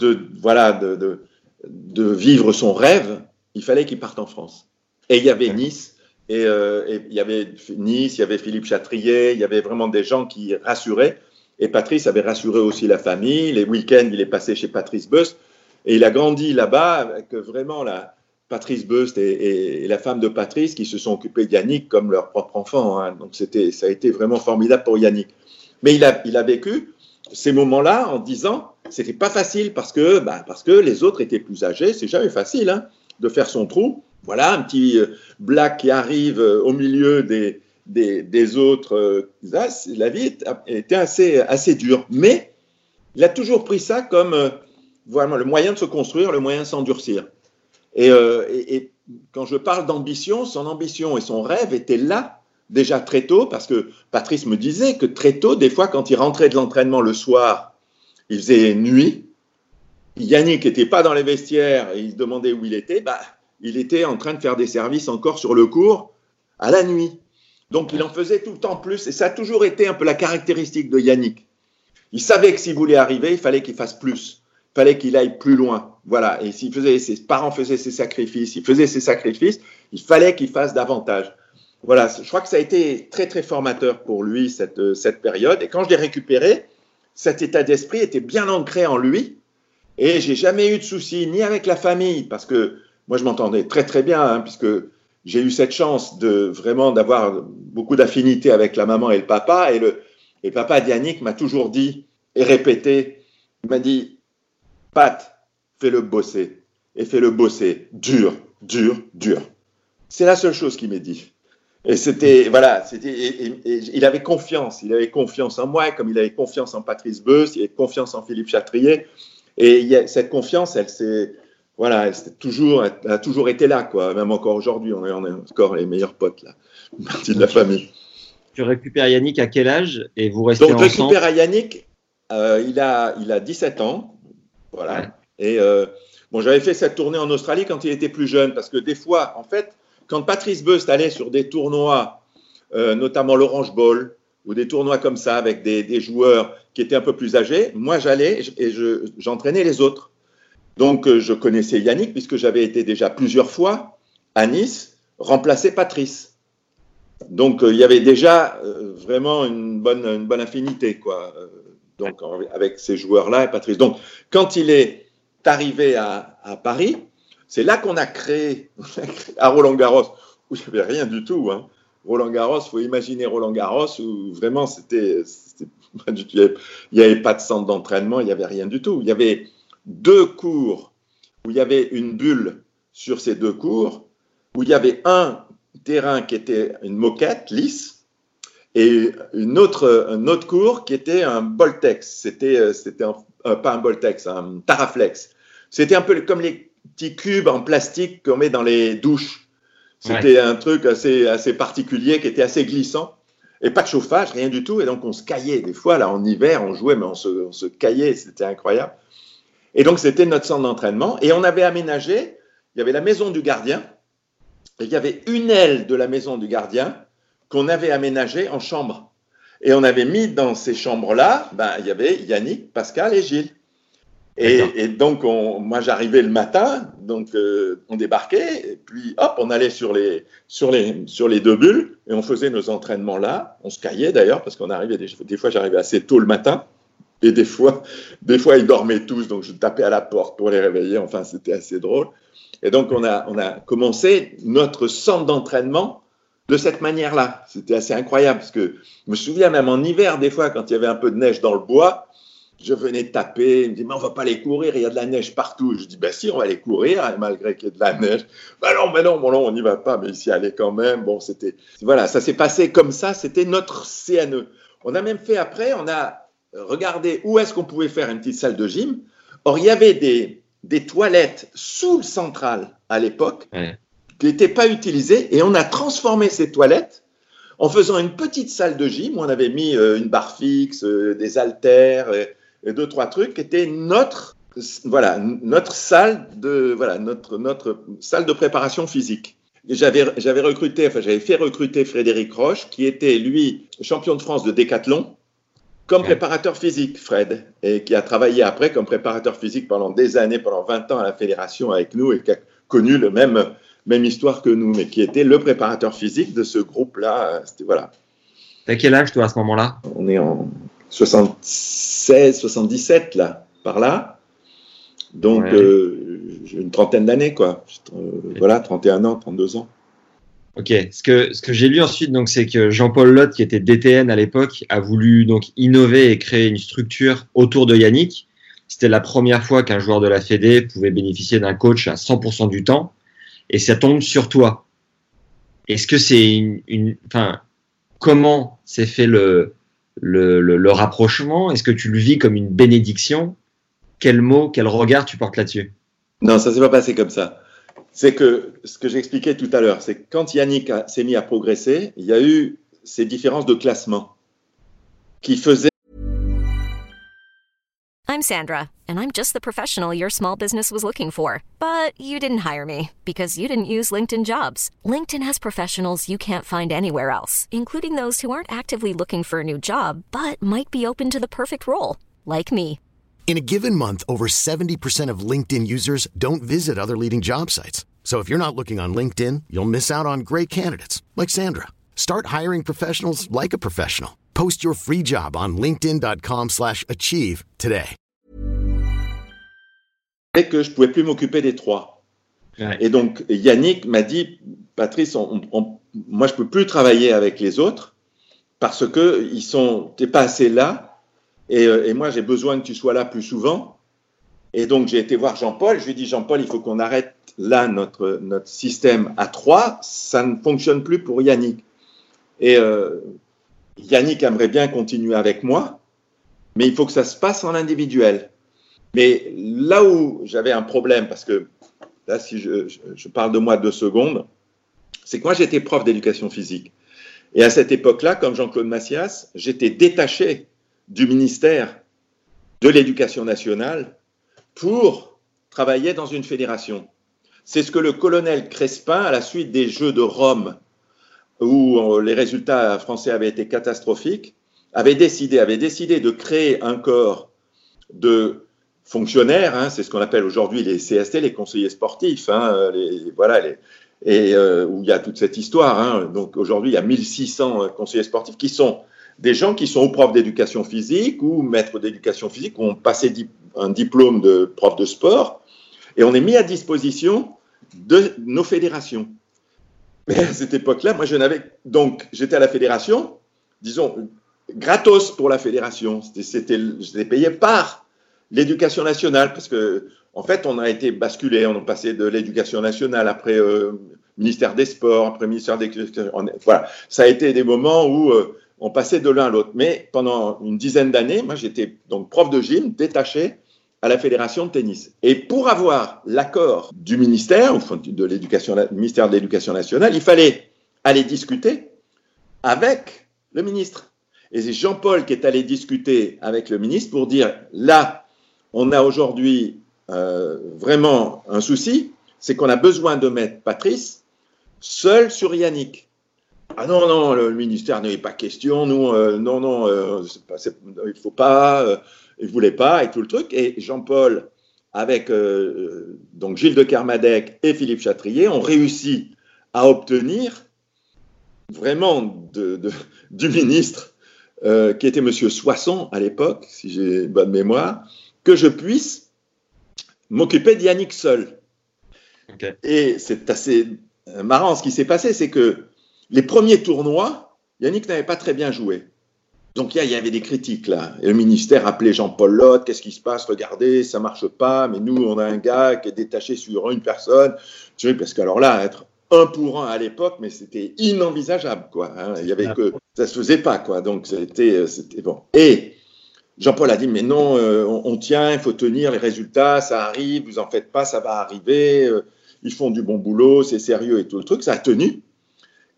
de voilà de, de, vivre son rêve, il fallait qu'il parte en France. Et il y avait Nice et, et, il y avait Nice, il y avait Philippe Chatrier, il y avait vraiment des gens qui rassuraient. Et Patrice avait rassuré aussi la famille. Les week-ends, il est passé chez Patrice Bust. Et il a grandi là-bas avec vraiment la, Patrice Bust et, la femme de Patrice qui se sont occupés d'Yannick comme leur propre enfant. Hein. Donc ça a été vraiment formidable pour Yannick. Mais il a, vécu ces moments-là en disant c'était pas facile parce que, bah, les autres étaient plus âgés. C'est jamais facile hein, de faire son trou. Voilà, un petit euh, black qui arrive euh, au milieu des, des, autres. Euh, la vie était assez, assez dure. Mais il a toujours pris ça comme euh, vraiment le moyen de se construire, le moyen de s'endurcir. Et, euh, et, quand je parle d'ambition, son ambition et son rêve étaient là déjà très tôt, parce que Patrice me disait que très tôt, des fois, quand il rentrait de l'entraînement le soir, il faisait nuit. Yannick n'était pas dans les vestiaires et il se demandait où il était. Bah, il était en train de faire des services encore sur le cours à la nuit. Donc il en faisait tout le temps plus, et ça a toujours été un peu la caractéristique de Yannick. Il savait que s'il voulait arriver, il fallait qu'il fasse plus, il fallait qu'il aille plus loin. Voilà, et s'il faisait, ses parents faisaient ses sacrifices, il faisait ses sacrifices, il fallait qu'il fasse davantage. Voilà, je crois que ça a été très très formateur pour lui cette, cette période, et quand je l'ai récupéré, cet état d'esprit était bien ancré en lui, et j'ai jamais eu de soucis ni avec la famille, parce que moi je m'entendais très très bien, hein, puisque j'ai eu cette chance de vraiment d'avoir beaucoup d'affinité avec la maman et le papa. Et le, et papa Dianique m'a toujours dit et répété, il m'a dit, Pat, fais-le bosser. Et fais-le bosser dur, dur, dur. C'est la seule chose qu'il m'a dit. Et c'était, voilà, c'était, il avait confiance. Il avait confiance en moi, comme il avait confiance en Patrice Beus, il avait confiance en Philippe Chatrier. Et y a, cette confiance, elle s'est, voilà, elle, toujours, elle a toujours été là, quoi. Même encore aujourd'hui, on est, on est encore les meilleurs potes, là. Une partie de la famille. Tu récupères Yannick à quel âge et vous restez Donc, ensemble je récupère à Yannick, euh, il, a, il a 17 ans. Voilà. Ouais. Et euh, bon, j'avais fait cette tournée en Australie quand il était plus jeune, parce que des fois, en fait, quand Patrice Beust allait sur des tournois, euh, notamment l'Orange Bowl, ou des tournois comme ça, avec des, des, joueurs qui étaient un peu plus âgés, moi j'allais et j'entraînais je, les autres. Donc, euh, je connaissais Yannick puisque j'avais été déjà plusieurs fois à Nice remplacer Patrice. Donc, euh, il y avait déjà euh, vraiment une bonne, une affinité, quoi. donc, avec ces joueurs-là et Patrice. Donc, quand il est arrivé à, Paris, c'est là qu'on [laughs] a créé, à Roland Garros, où il n'y avait rien du tout. Hein. Roland Garros, faut imaginer Roland Garros où vraiment c'était, [laughs] il n'y avait pas de centre d'entraînement, il n'y avait rien du tout. Il y avait deux cours où il y avait une bulle sur ces deux cours, où il y avait un terrain qui était une moquette lisse et une autre, un autre cours qui était un Boltex. C'était, c'était un, euh, pas un Boltex, un Taraflex. C'était un peu comme les petits cubes en plastique qu'on met dans les douches. C'était un truc assez, assez particulier qui était assez glissant. Et pas de chauffage, rien du tout. Et donc, on se caillait. Des fois, là, en hiver, on jouait, mais on se, on se caillait. C'était incroyable. Et donc, c'était notre centre d'entraînement. Et on avait aménagé, il y avait la maison du gardien. Et il y avait une aile de la maison du gardien qu'on avait aménagée en chambre. Et on avait mis dans ces chambres-là, ben, il y avait Yannick, Pascal et Gilles. Et, et donc, on, moi, j'arrivais le matin, donc euh, on débarquait, et puis hop, on allait sur les, sur, les, sur les deux bulles, et on faisait nos entraînements là. On se caillait d'ailleurs, parce qu'on arrivait, des, des fois, j'arrivais assez tôt le matin, et des fois, des fois, ils dormaient tous, donc je tapais à la porte pour les réveiller. Enfin, c'était assez drôle. Et donc, on a, on a commencé notre centre d'entraînement de cette manière-là. C'était assez incroyable parce que je me souviens même en hiver, des fois, quand il y avait un peu de neige dans le bois, je venais taper, il me dit, mais on va pas aller courir, il y a de la neige partout. Je dis, ben si, on va aller courir, malgré qu'il y ait de la neige. Ben non, ben non, bon, non, on n'y va pas, mais ici, allait quand même. Bon, c'était, voilà, ça s'est passé comme ça, c'était notre CNE. On a même fait après, on a regardé où est-ce qu'on pouvait faire une petite salle de gym. Or, il y avait des, des toilettes sous le central à l'époque qui n'étaient pas utilisées et on a transformé ces toilettes en faisant une petite salle de gym où on avait mis euh, une barre fixe, euh, des haltères et, et, deux trois trucs qui étaient notre voilà notre salle de voilà notre notre salle de préparation physique. J'avais j'avais recruté enfin j'avais fait recruter Frédéric Roche qui était lui champion de France de décathlon comme préparateur physique, Fred, et qui a travaillé après comme préparateur physique pendant des années, pendant 20 ans à la fédération avec nous et qui a connu le même, même histoire que nous, mais qui était le préparateur physique de ce groupe-là. Voilà. T'as quel âge, toi, à ce moment-là? On est en 76, 77, là, par là. Donc, ouais. euh, j'ai une trentaine d'années, quoi. Euh, voilà, 31 ans, 32 ans. Ok. Ce que, ce que j'ai lu ensuite, donc, c'est que Jean-Paul Lotte, qui était DTN à l'époque, a voulu donc innover et créer une structure autour de Yannick. C'était la première fois qu'un joueur de la Fédé pouvait bénéficier d'un coach à 100% du temps, et ça tombe sur toi. Est-ce que c'est une, une, enfin, comment s'est fait le, le, le, le rapprochement? Est-ce que tu le vis comme une bénédiction? Quel mot, quel regard tu portes là-dessus? Non, ça s'est pas passé comme ça c'est que ce que j'expliquais tout à l'heure, c'est que quand Yannick s'est mis à progresser, il y a eu ces différences de classement qui faisaient. I'm Sandra, and I'm just the professional your small business was looking for. But you didn't hire me because you didn't use LinkedIn jobs. LinkedIn has professionals you can't find anywhere else, including those who aren't actively looking for a new job but might be open to the perfect role, like me. In a given month, over 70% of LinkedIn users don't visit other leading job sites. So if you're not looking on LinkedIn, you'll miss out on great candidates like Sandra. Start hiring professionals like a professional. Post your free job on linkedin.com/achieve today. Et que je pouvais plus m'occuper des trois. Ouais. Et donc Yannick m'a dit Patrice, on, on, moi je peux plus travailler avec les autres parce que ils sont t'es pas assez là et, et moi, j'ai besoin que tu sois là plus souvent. Et donc, j'ai été voir Jean-Paul. Je lui ai dit, Jean-Paul, il faut qu'on arrête là notre, notre système à trois. Ça ne fonctionne plus pour Yannick. Et euh, Yannick aimerait bien continuer avec moi, mais il faut que ça se passe en individuel. Mais là où j'avais un problème, parce que là, si je, je parle de moi deux secondes, c'est que moi, j'étais prof d'éducation physique. Et à cette époque-là, comme Jean-Claude Massias, j'étais détaché du ministère de l'Éducation nationale pour travailler dans une fédération. C'est ce que le colonel Crespin, à la suite des Jeux de Rome, où les résultats français avaient été catastrophiques, avait décidé, avait décidé de créer un corps de fonctionnaires, hein, c'est ce qu'on appelle aujourd'hui les CST, les conseillers sportifs, hein, voilà, et euh, où il y a toute cette histoire. Hein. Donc aujourd'hui, il y a 1600 conseillers sportifs qui sont des gens qui sont profs d'éducation physique ou maîtres d'éducation physique, ont passé un diplôme de prof de sport, et on est mis à disposition de nos fédérations. Mais à cette époque-là, moi, je n'avais donc j'étais à la fédération, disons gratos pour la fédération. C'était, j'étais payé par l'éducation nationale parce que en fait, on a été basculé, on est passé de l'éducation nationale après euh, ministère des Sports, après ministère des voilà, ça a été des moments où euh, on passait de l'un à l'autre. Mais pendant une dizaine d'années, moi j'étais donc prof de gym, détaché à la fédération de tennis. Et pour avoir l'accord du ministère, de l'éducation, ministère de l'Éducation nationale, il fallait aller discuter avec le ministre. Et c'est Jean-Paul qui est allé discuter avec le ministre pour dire là, on a aujourd'hui euh, vraiment un souci, c'est qu'on a besoin de mettre Patrice seul sur Yannick. Ah non, non, le ministère n'est pas question, nous, euh, non, non, euh, pas, il ne faut pas, euh, il ne voulait pas, et tout le truc. Et Jean-Paul, avec donc Gilles de Kermadec et Philippe Chatrier, ont réussi à obtenir vraiment de, [laughs] du ministre, qui était Monsieur Soisson à l'époque, si j'ai bonne mémoire, que je puisse m'occuper d'Yannick seul. Et c'est assez marrant ce qui s'est passé, c'est que les premiers tournois, Yannick n'avait pas très bien joué. Donc il y avait des critiques là. Et le ministère appelait Jean-Paul Lotte, qu'est-ce qui se passe? Regardez, ça marche pas, mais nous on a un gars qui est détaché sur une personne. Tu vois, parce que alors là, être un pour un à l'époque, mais c'était inenvisageable quoi. Hein. Il y avait que ça se faisait pas quoi. Donc c'était c'était bon. Et Jean-Paul a dit mais non, euh, on, tient, il faut tenir les résultats, ça arrive, vous en faites pas, ça va arriver. Euh, ils font du bon boulot, c'est sérieux et tout le truc. Ça a tenu.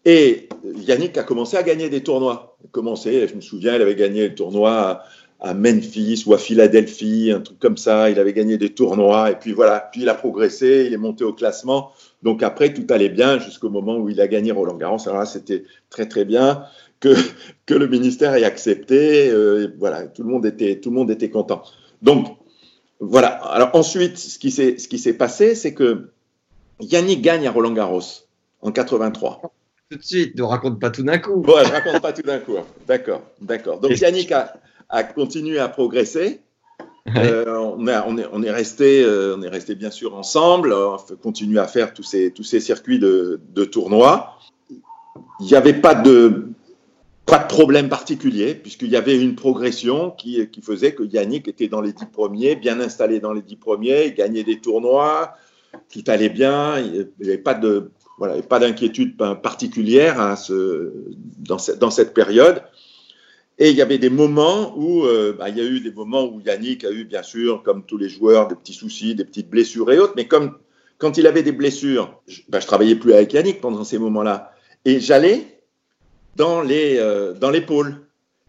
Et Yannick a commencé à gagner des tournois. Il a commencé, je me souviens, il avait gagné le tournoi à, Memphis ou à Philadelphie, un truc comme ça. Il avait gagné des tournois et puis voilà. Puis il a progressé, il est monté au classement. Donc après, tout allait bien jusqu'au moment où il a gagné Roland Garros. Alors là, c'était très très bien que, que le ministère ait accepté. Euh, voilà, tout le monde était tout le monde était content. Donc voilà. Alors ensuite, ce qui s'est ce passé, c'est que Yannick gagne à Roland Garros en 83 tout de suite, ne raconte pas tout d'un coup. Ouais, je raconte pas tout d'un coup. D'accord, d'accord. Donc Yannick a, continué à progresser. Euh, on, on, est, on, est, resté, euh, on est resté bien sûr ensemble. On a continué à faire tous ces, tous ces circuits de, de tournois. Il n'y avait pas de, pas de problème particulier, puisqu'il y avait une progression qui, qui, faisait que Yannick était dans les dix premiers, bien installé dans les dix premiers, il gagnait des tournois, tout allait bien, il n'y avait pas de, voilà, pas d'inquiétude particulière hein, dans, cette, période. Et il y avait des moments où, euh, bah, il y a eu des moments où Yannick a eu, bien sûr, comme tous les joueurs, des petits soucis, des petites blessures et autres. Mais comme quand il avait des blessures, je, bah, travaillais plus avec Yannick pendant ces moments-là. Et j'allais dans les, euh, dans les pôles.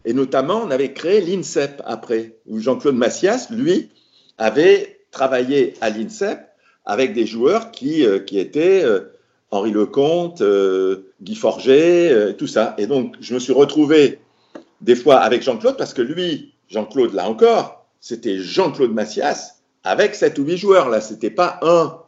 Et notamment, on avait créé l'INSEP après, où Jean-Claude Massias, lui, avait travaillé à l'INSEP avec des joueurs qui, euh, qui étaient Henri Lecomte, euh, Guy Forget, euh, tout ça. Et donc, je me suis retrouvé des fois avec Jean-Claude parce que lui, Jean-Claude, là encore, c'était Jean-Claude Massias avec sept ou huit joueurs. Là, c'était pas un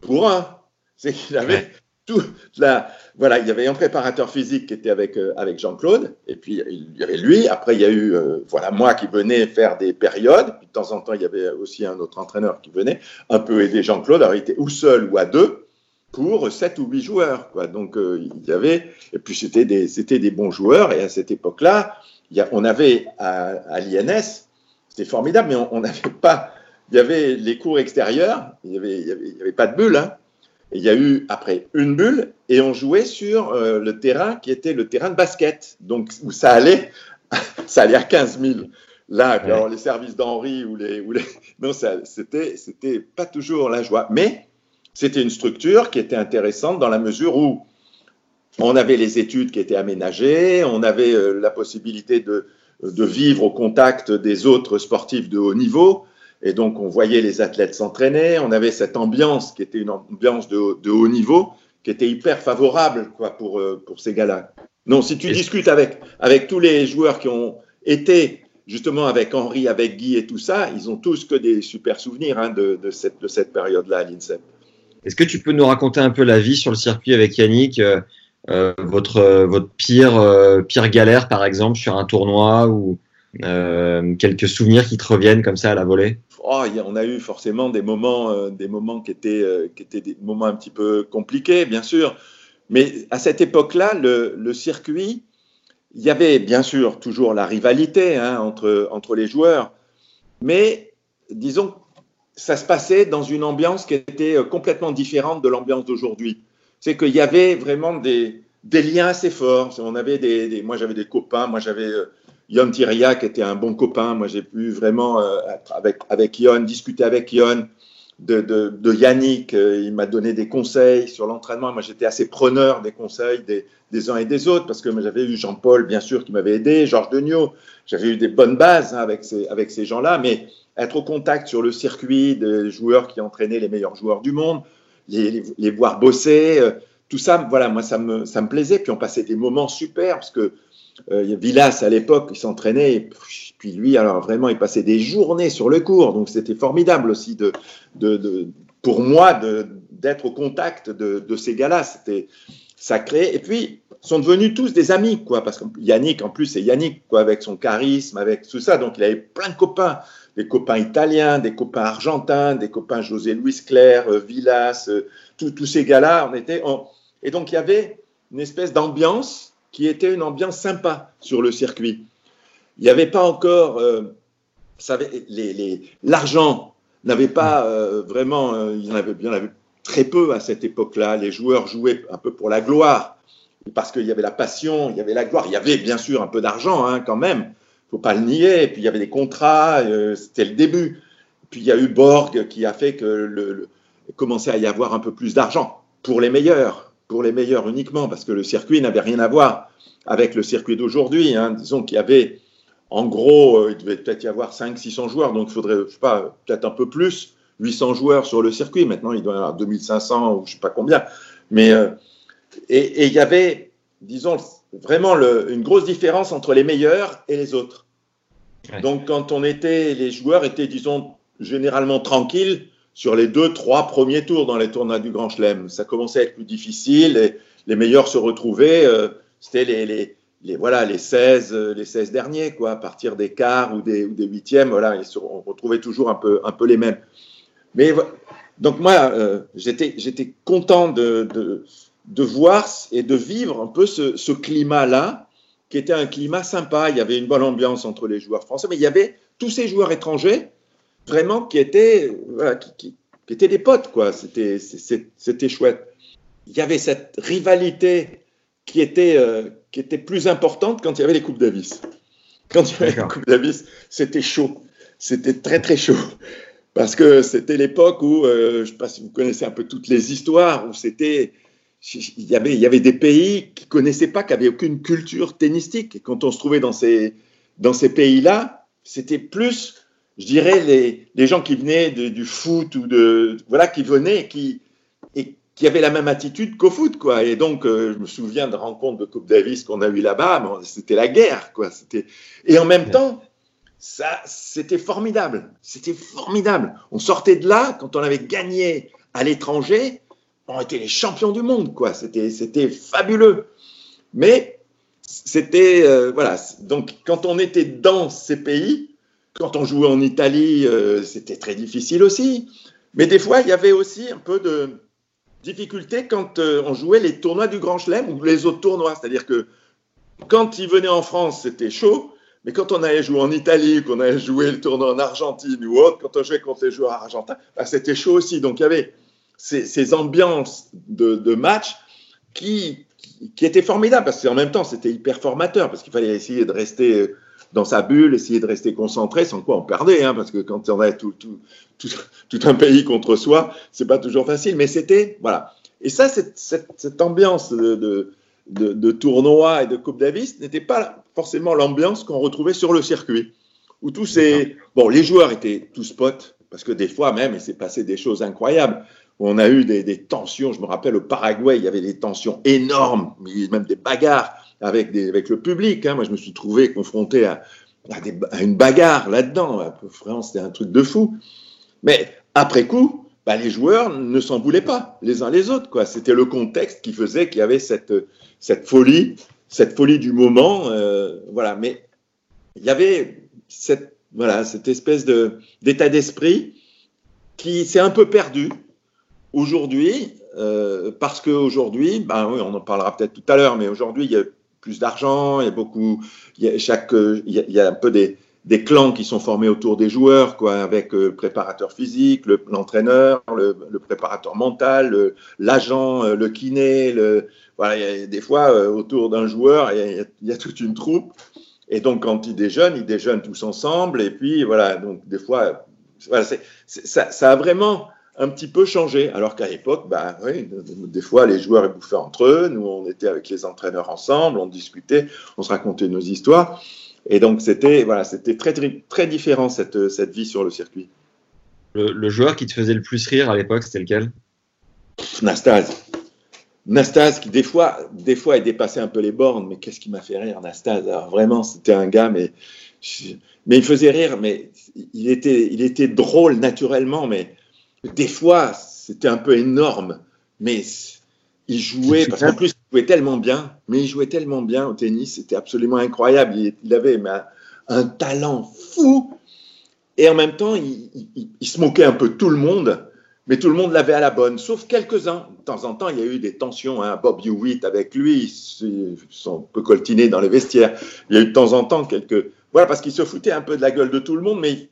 pour un. [laughs] C'est qu'il avait tout là. Voilà, il y avait un préparateur physique qui était avec, euh, avec Jean-Claude, et puis il y avait lui. Après, il y a eu voilà moi qui venais faire des périodes. Puis de temps en temps, il y avait aussi un autre entraîneur qui venait un peu aider Jean-Claude. Alors, il était ou seul ou à deux pour 7 ou 8 joueurs. Quoi. Donc, euh, il y avait, et puis c'était des, c'était des bons joueurs, et à cette époque-là, on avait à, à l'INS, c'était formidable, mais on n'avait pas, il y avait les cours extérieurs, il n'y avait, avait, avait, pas de bulle, hein. et il y a eu après une bulle, et on jouait sur euh, le terrain qui était le terrain de basket, donc où ça allait, [laughs] ça allait à 15 000. Là, alors les services d'Henri ou les, ou les, [laughs] non, ça, c'était, c'était pas toujours la joie, mais c'était une structure qui était intéressante dans la mesure où on avait les études qui étaient aménagées, on avait euh, la possibilité de, de, vivre au contact des autres sportifs de haut niveau, et donc on voyait les athlètes s'entraîner, on avait cette ambiance qui était une ambiance de, de haut niveau, qui était hyper favorable quoi, pour, euh, pour ces gars-là. Non, si tu discutes avec, avec tous les joueurs qui ont été justement avec Henri, avec Guy et tout ça, ils ont tous que des super souvenirs hein, de, de, cette, de cette période-là à l'INSEP. Est-ce que tu peux nous raconter un peu la vie sur le circuit avec Yannick euh, euh votre, euh, votre pire, pire galère, par exemple, sur un tournoi ou quelques souvenirs qui te reviennent comme ça à la volée? Oh, On a eu forcément des moments, des moments qui, étaient, qui étaient des moments un petit peu compliqués, bien sûr. Mais à cette époque-là, le, le, circuit, il y avait bien sûr toujours la rivalité hein, entre, entre les joueurs, mais disons ça se passait dans une ambiance qui était euh, complètement différente de l'ambiance d'aujourd'hui. C'est qu'il y avait vraiment des, liens assez forts. On avait des, moi, j'avais des copains, moi, j'avais, euh, Yon Tiria, qui était un bon copain. Moi, j'ai pu vraiment euh, avec, avec Yon, discuter avec Yon, de, de, Yannick. Euh, il m'a donné des conseils sur l'entraînement. Moi, j'étais assez preneur des conseils des, des uns et des autres, parce que j'avais eu Jean-Paul, bien sûr, qui m'avait aidé, Georges Degnaud. J'avais eu des bonnes bases hein, avec ces, avec ces gens-là, mais être au contact sur le circuit des joueurs qui entraînaient les meilleurs joueurs du monde, les, voir bosser, euh, tout ça, voilà, moi, ça me, ça me plaisait. Puis on passait des moments super, parce que euh, Villas, à l'époque, il s'entraînait, puis lui, alors vraiment, il passait des journées sur le cours, donc c'était formidable aussi de, de, de, pour moi d'être au contact de, de ces gars-là, c'était sacré. Et puis, sont devenus tous des amis, quoi, parce que Yannick, en plus, c'est Yannick, quoi, avec son charisme, avec tout ça, donc il avait plein de copains, des copains italiens, des copains argentins, des copains José Luis Claire, euh, Villas, euh, tous ces gars-là, on était, on... et donc il y avait une espèce d'ambiance qui était une ambiance sympa sur le circuit. Il n'y avait pas encore, euh, l'argent n'avait pas euh, vraiment, euh, il, y en avait, il y en avait très peu à cette époque-là. Les joueurs jouaient un peu pour la gloire, parce qu'il y avait la passion, il y avait la gloire. Il y avait bien sûr un peu d'argent hein, quand même, faut pas le nier. Et puis il y avait des contrats, euh, c'était le début. Puis il y a eu Borg qui a fait que commençait à y avoir un peu plus d'argent pour les meilleurs pour les meilleurs uniquement, parce que le circuit n'avait rien à voir avec le circuit d'aujourd'hui. Hein. Disons qu'il y avait, en gros, euh, il devait peut-être y avoir 500-600 joueurs, donc il faudrait, pas, peut-être un peu plus, 800 joueurs sur le circuit. Maintenant, il doit y avoir 2500 ou je sais pas combien. Mais, euh, et, et, il y avait, disons, vraiment le, une grosse différence entre les meilleurs et les autres. Ouais. Donc, quand on était, les joueurs étaient, disons, généralement tranquilles sur les deux, trois premiers tours dans les tournois du Grand Chelem. Ça commençait à être plus difficile et les meilleurs se retrouvaient. Euh, C'était les, les, les, voilà, les, 16, les 16 derniers, quoi, à partir des quarts ou des, ou des huitièmes. Voilà, se, on retrouvait toujours un peu, un peu les mêmes. Mais donc, moi, euh, j'étais content de, de, de, voir et de vivre un peu ce, ce climat-là, qui était un climat sympa. Il y avait une bonne ambiance entre les joueurs français, mais il y avait tous ces joueurs étrangers vraiment qui étaient, voilà, qui, qui, qui, étaient des potes, quoi. C'était, c'était chouette. Il y avait cette rivalité qui était, euh, qui était plus importante quand il y avait les Coupes Davis. Quand il y avait les Coupes Davis, c'était chaud. C'était très, très chaud. Parce que c'était l'époque où, euh, je ne sais pas si vous connaissez un peu toutes les histoires, où c'était, il y avait, il y avait des pays qui connaissaient pas, qui n'avaient aucune culture tennistique. Et quand on se trouvait dans ces, dans ces pays-là, c'était plus je dirais, les, les gens qui venaient de, du foot ou de. Voilà, qui venaient et qui, et qui avaient la même attitude qu'au foot, quoi. Et donc, euh, je me souviens de rencontres de Coupe Davis qu'on a eu là-bas, c'était la guerre, quoi. C'était... Et en même temps, ça, c'était formidable. C'était formidable. On sortait de là, quand on avait gagné à l'étranger, on était les champions du monde, quoi. C'était, c'était fabuleux. Mais c'était. Euh, voilà. Donc, quand on était dans ces pays, quand on jouait en Italie, euh, c'était très difficile aussi. Mais des fois, il y avait aussi un peu de difficulté quand euh, on jouait les tournois du Grand Chelem ou les autres tournois. C'est-à-dire que quand ils venaient en France, c'était chaud. Mais quand on allait jouer en Italie, qu'on allait jouer le tournoi en Argentine ou autre, quand on jouait contre les joueurs argentins, bah, c'était chaud aussi. Donc il y avait ces, ces ambiances de, de match qui, qui, étaient formidables parce qu'en même temps, c'était hyper formateur parce qu'il fallait essayer de rester dans sa bulle, essayer de rester concentré, sans quoi on perdait, hein, parce que quand on a tout, tout, tout, [laughs] tout, un pays contre soi, c'est pas toujours facile, mais c'était, voilà. Et ça, cette, cette, cette ambiance de, de, de, de, tournoi et de Coupe Davis n'était pas forcément l'ambiance qu'on retrouvait sur le circuit, où tous ces, bon, les joueurs étaient tous potes, parce que des fois même, il s'est passé des choses incroyables. On a eu des, tensions, je me rappelle au Paraguay, il y avait des tensions énormes, même des bagarres avec, avec le public. Hein. Moi, je me suis trouvé confronté à, une bagarre là-dedans. Vraiment, c'était un truc de fou. Mais après coup, bah, les joueurs ne s'en voulaient pas les uns les autres. C'était le contexte qui faisait qu'il y avait cette, cette folie, cette folie du moment. Euh, voilà. Mais il y avait cette, voilà, cette espèce d'état d'esprit qui s'est un peu perdu aujourd'hui. Euh, parce qu'aujourd'hui, ben oui, on en parlera peut-être tout à l'heure, mais aujourd'hui, il y a plus d'argent, il y a beaucoup, il y a chaque, a, il y a un peu des, des, clans qui sont formés autour des joueurs, quoi, avec le préparateur physique, l'entraîneur, le, le, préparateur mental, l'agent, le, le, kiné, le, voilà, il y a des fois euh, autour d'un joueur, il y, a, il y, a, toute une troupe Et donc, quand ils déjeunent, ils déjeunent tous ensemble. Et puis, voilà, donc des fois, voilà, ça, ça, a vraiment un petit peu changé. Alors qu'à l'époque, bah, oui, des fois, les joueurs bouffaient entre eux. Nous, on était avec les entraîneurs ensemble, on discutait, on se racontait nos histoires. Et donc, c'était voilà, c'était très, très différent cette, cette vie sur le circuit. Le, joueur qui te faisait le plus rire à l'époque, c'était lequel? Nastase. Nastase, qui des fois, des fois, il dépassait un peu les bornes, mais qu'est-ce qui m'a fait rire, Nastase? Alors, Vraiment, c'était un gars, mais, mais il faisait rire, mais il était, il était drôle naturellement, mais des fois, c'était un peu énorme. Mais il jouait, parce qu'en plus, il jouait tellement bien, mais il jouait tellement bien au tennis, c'était absolument incroyable. Il, avait un, talent fou. Et en même temps, il, se moquait un peu de tout le monde, mais tout le monde l'avait à la bonne, sauf quelques-uns. De temps en temps, il y a eu des tensions. Hein. Bob Hewitt avec lui, ils sont un peu coltinés dans les vestiaires. Il y a eu de temps en temps quelques. Voilà, parce qu'il se foutait un peu de la gueule de tout le monde, mais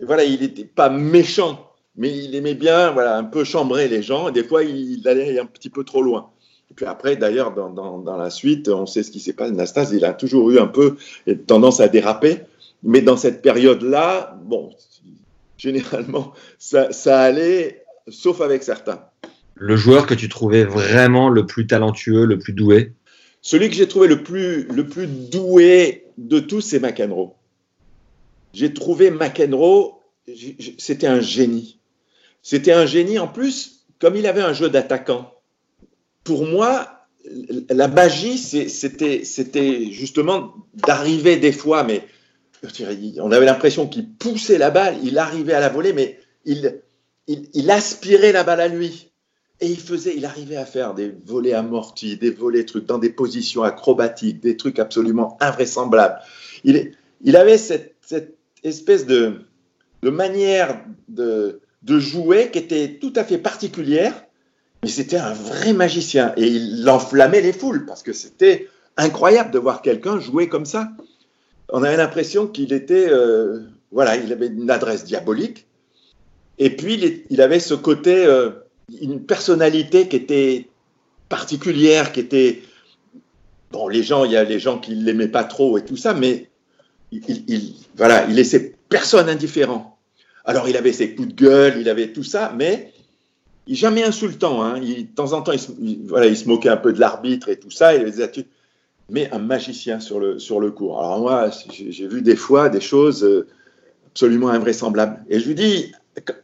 voilà, il n'était pas méchant mais il aimait bien voilà, un peu chambrer les gens. Et des fois, il allait un petit peu trop loin. Et puis après, d'ailleurs, dans, dans, la suite, on sait ce qui s'est passé. Nastase, il a toujours eu un peu tendance à déraper. Mais dans cette période-là, bon, généralement, ça, ça allait, sauf avec certains. Le joueur que tu trouvais vraiment le plus talentueux, le plus doué? Celui que j'ai trouvé le plus, le plus doué de tous, c'est McEnroe. J'ai trouvé McEnroe, c'était un génie. C'était un génie en plus, comme il avait un jeu d'attaquant. Pour moi, la magie, c'était justement d'arriver des fois, mais on avait l'impression qu'il poussait la balle, il arrivait à la voler, mais il, il, aspirait la balle à lui. Et il faisait, il arrivait à faire des volets amortis, des volets trucs dans des positions acrobatiques, des trucs absolument invraisemblables. Il, il avait cette, cette espèce de, de manière de, de jouer qui était tout à fait particulière, mais c'était un vrai magicien et il enflammait les foules parce que c'était incroyable de voir quelqu'un jouer comme ça. On avait l'impression qu'il était, euh, voilà, il avait une adresse diabolique et puis il, avait ce côté, euh, une personnalité qui était particulière, qui était, bon, les gens, il y a les gens qui l'aimaient pas trop et tout ça, mais il, il, voilà, il laissait personne indifférent. Alors, il avait ses coups de gueule, il avait tout ça, mais il jamais insultant. Hein. de temps en temps, il se, il moquait un peu de l'arbitre et tout ça. Il mais un magicien sur le, sur le cours. Alors, moi, j'ai vu des fois des choses euh, absolument invraisemblables. Et je lui dis,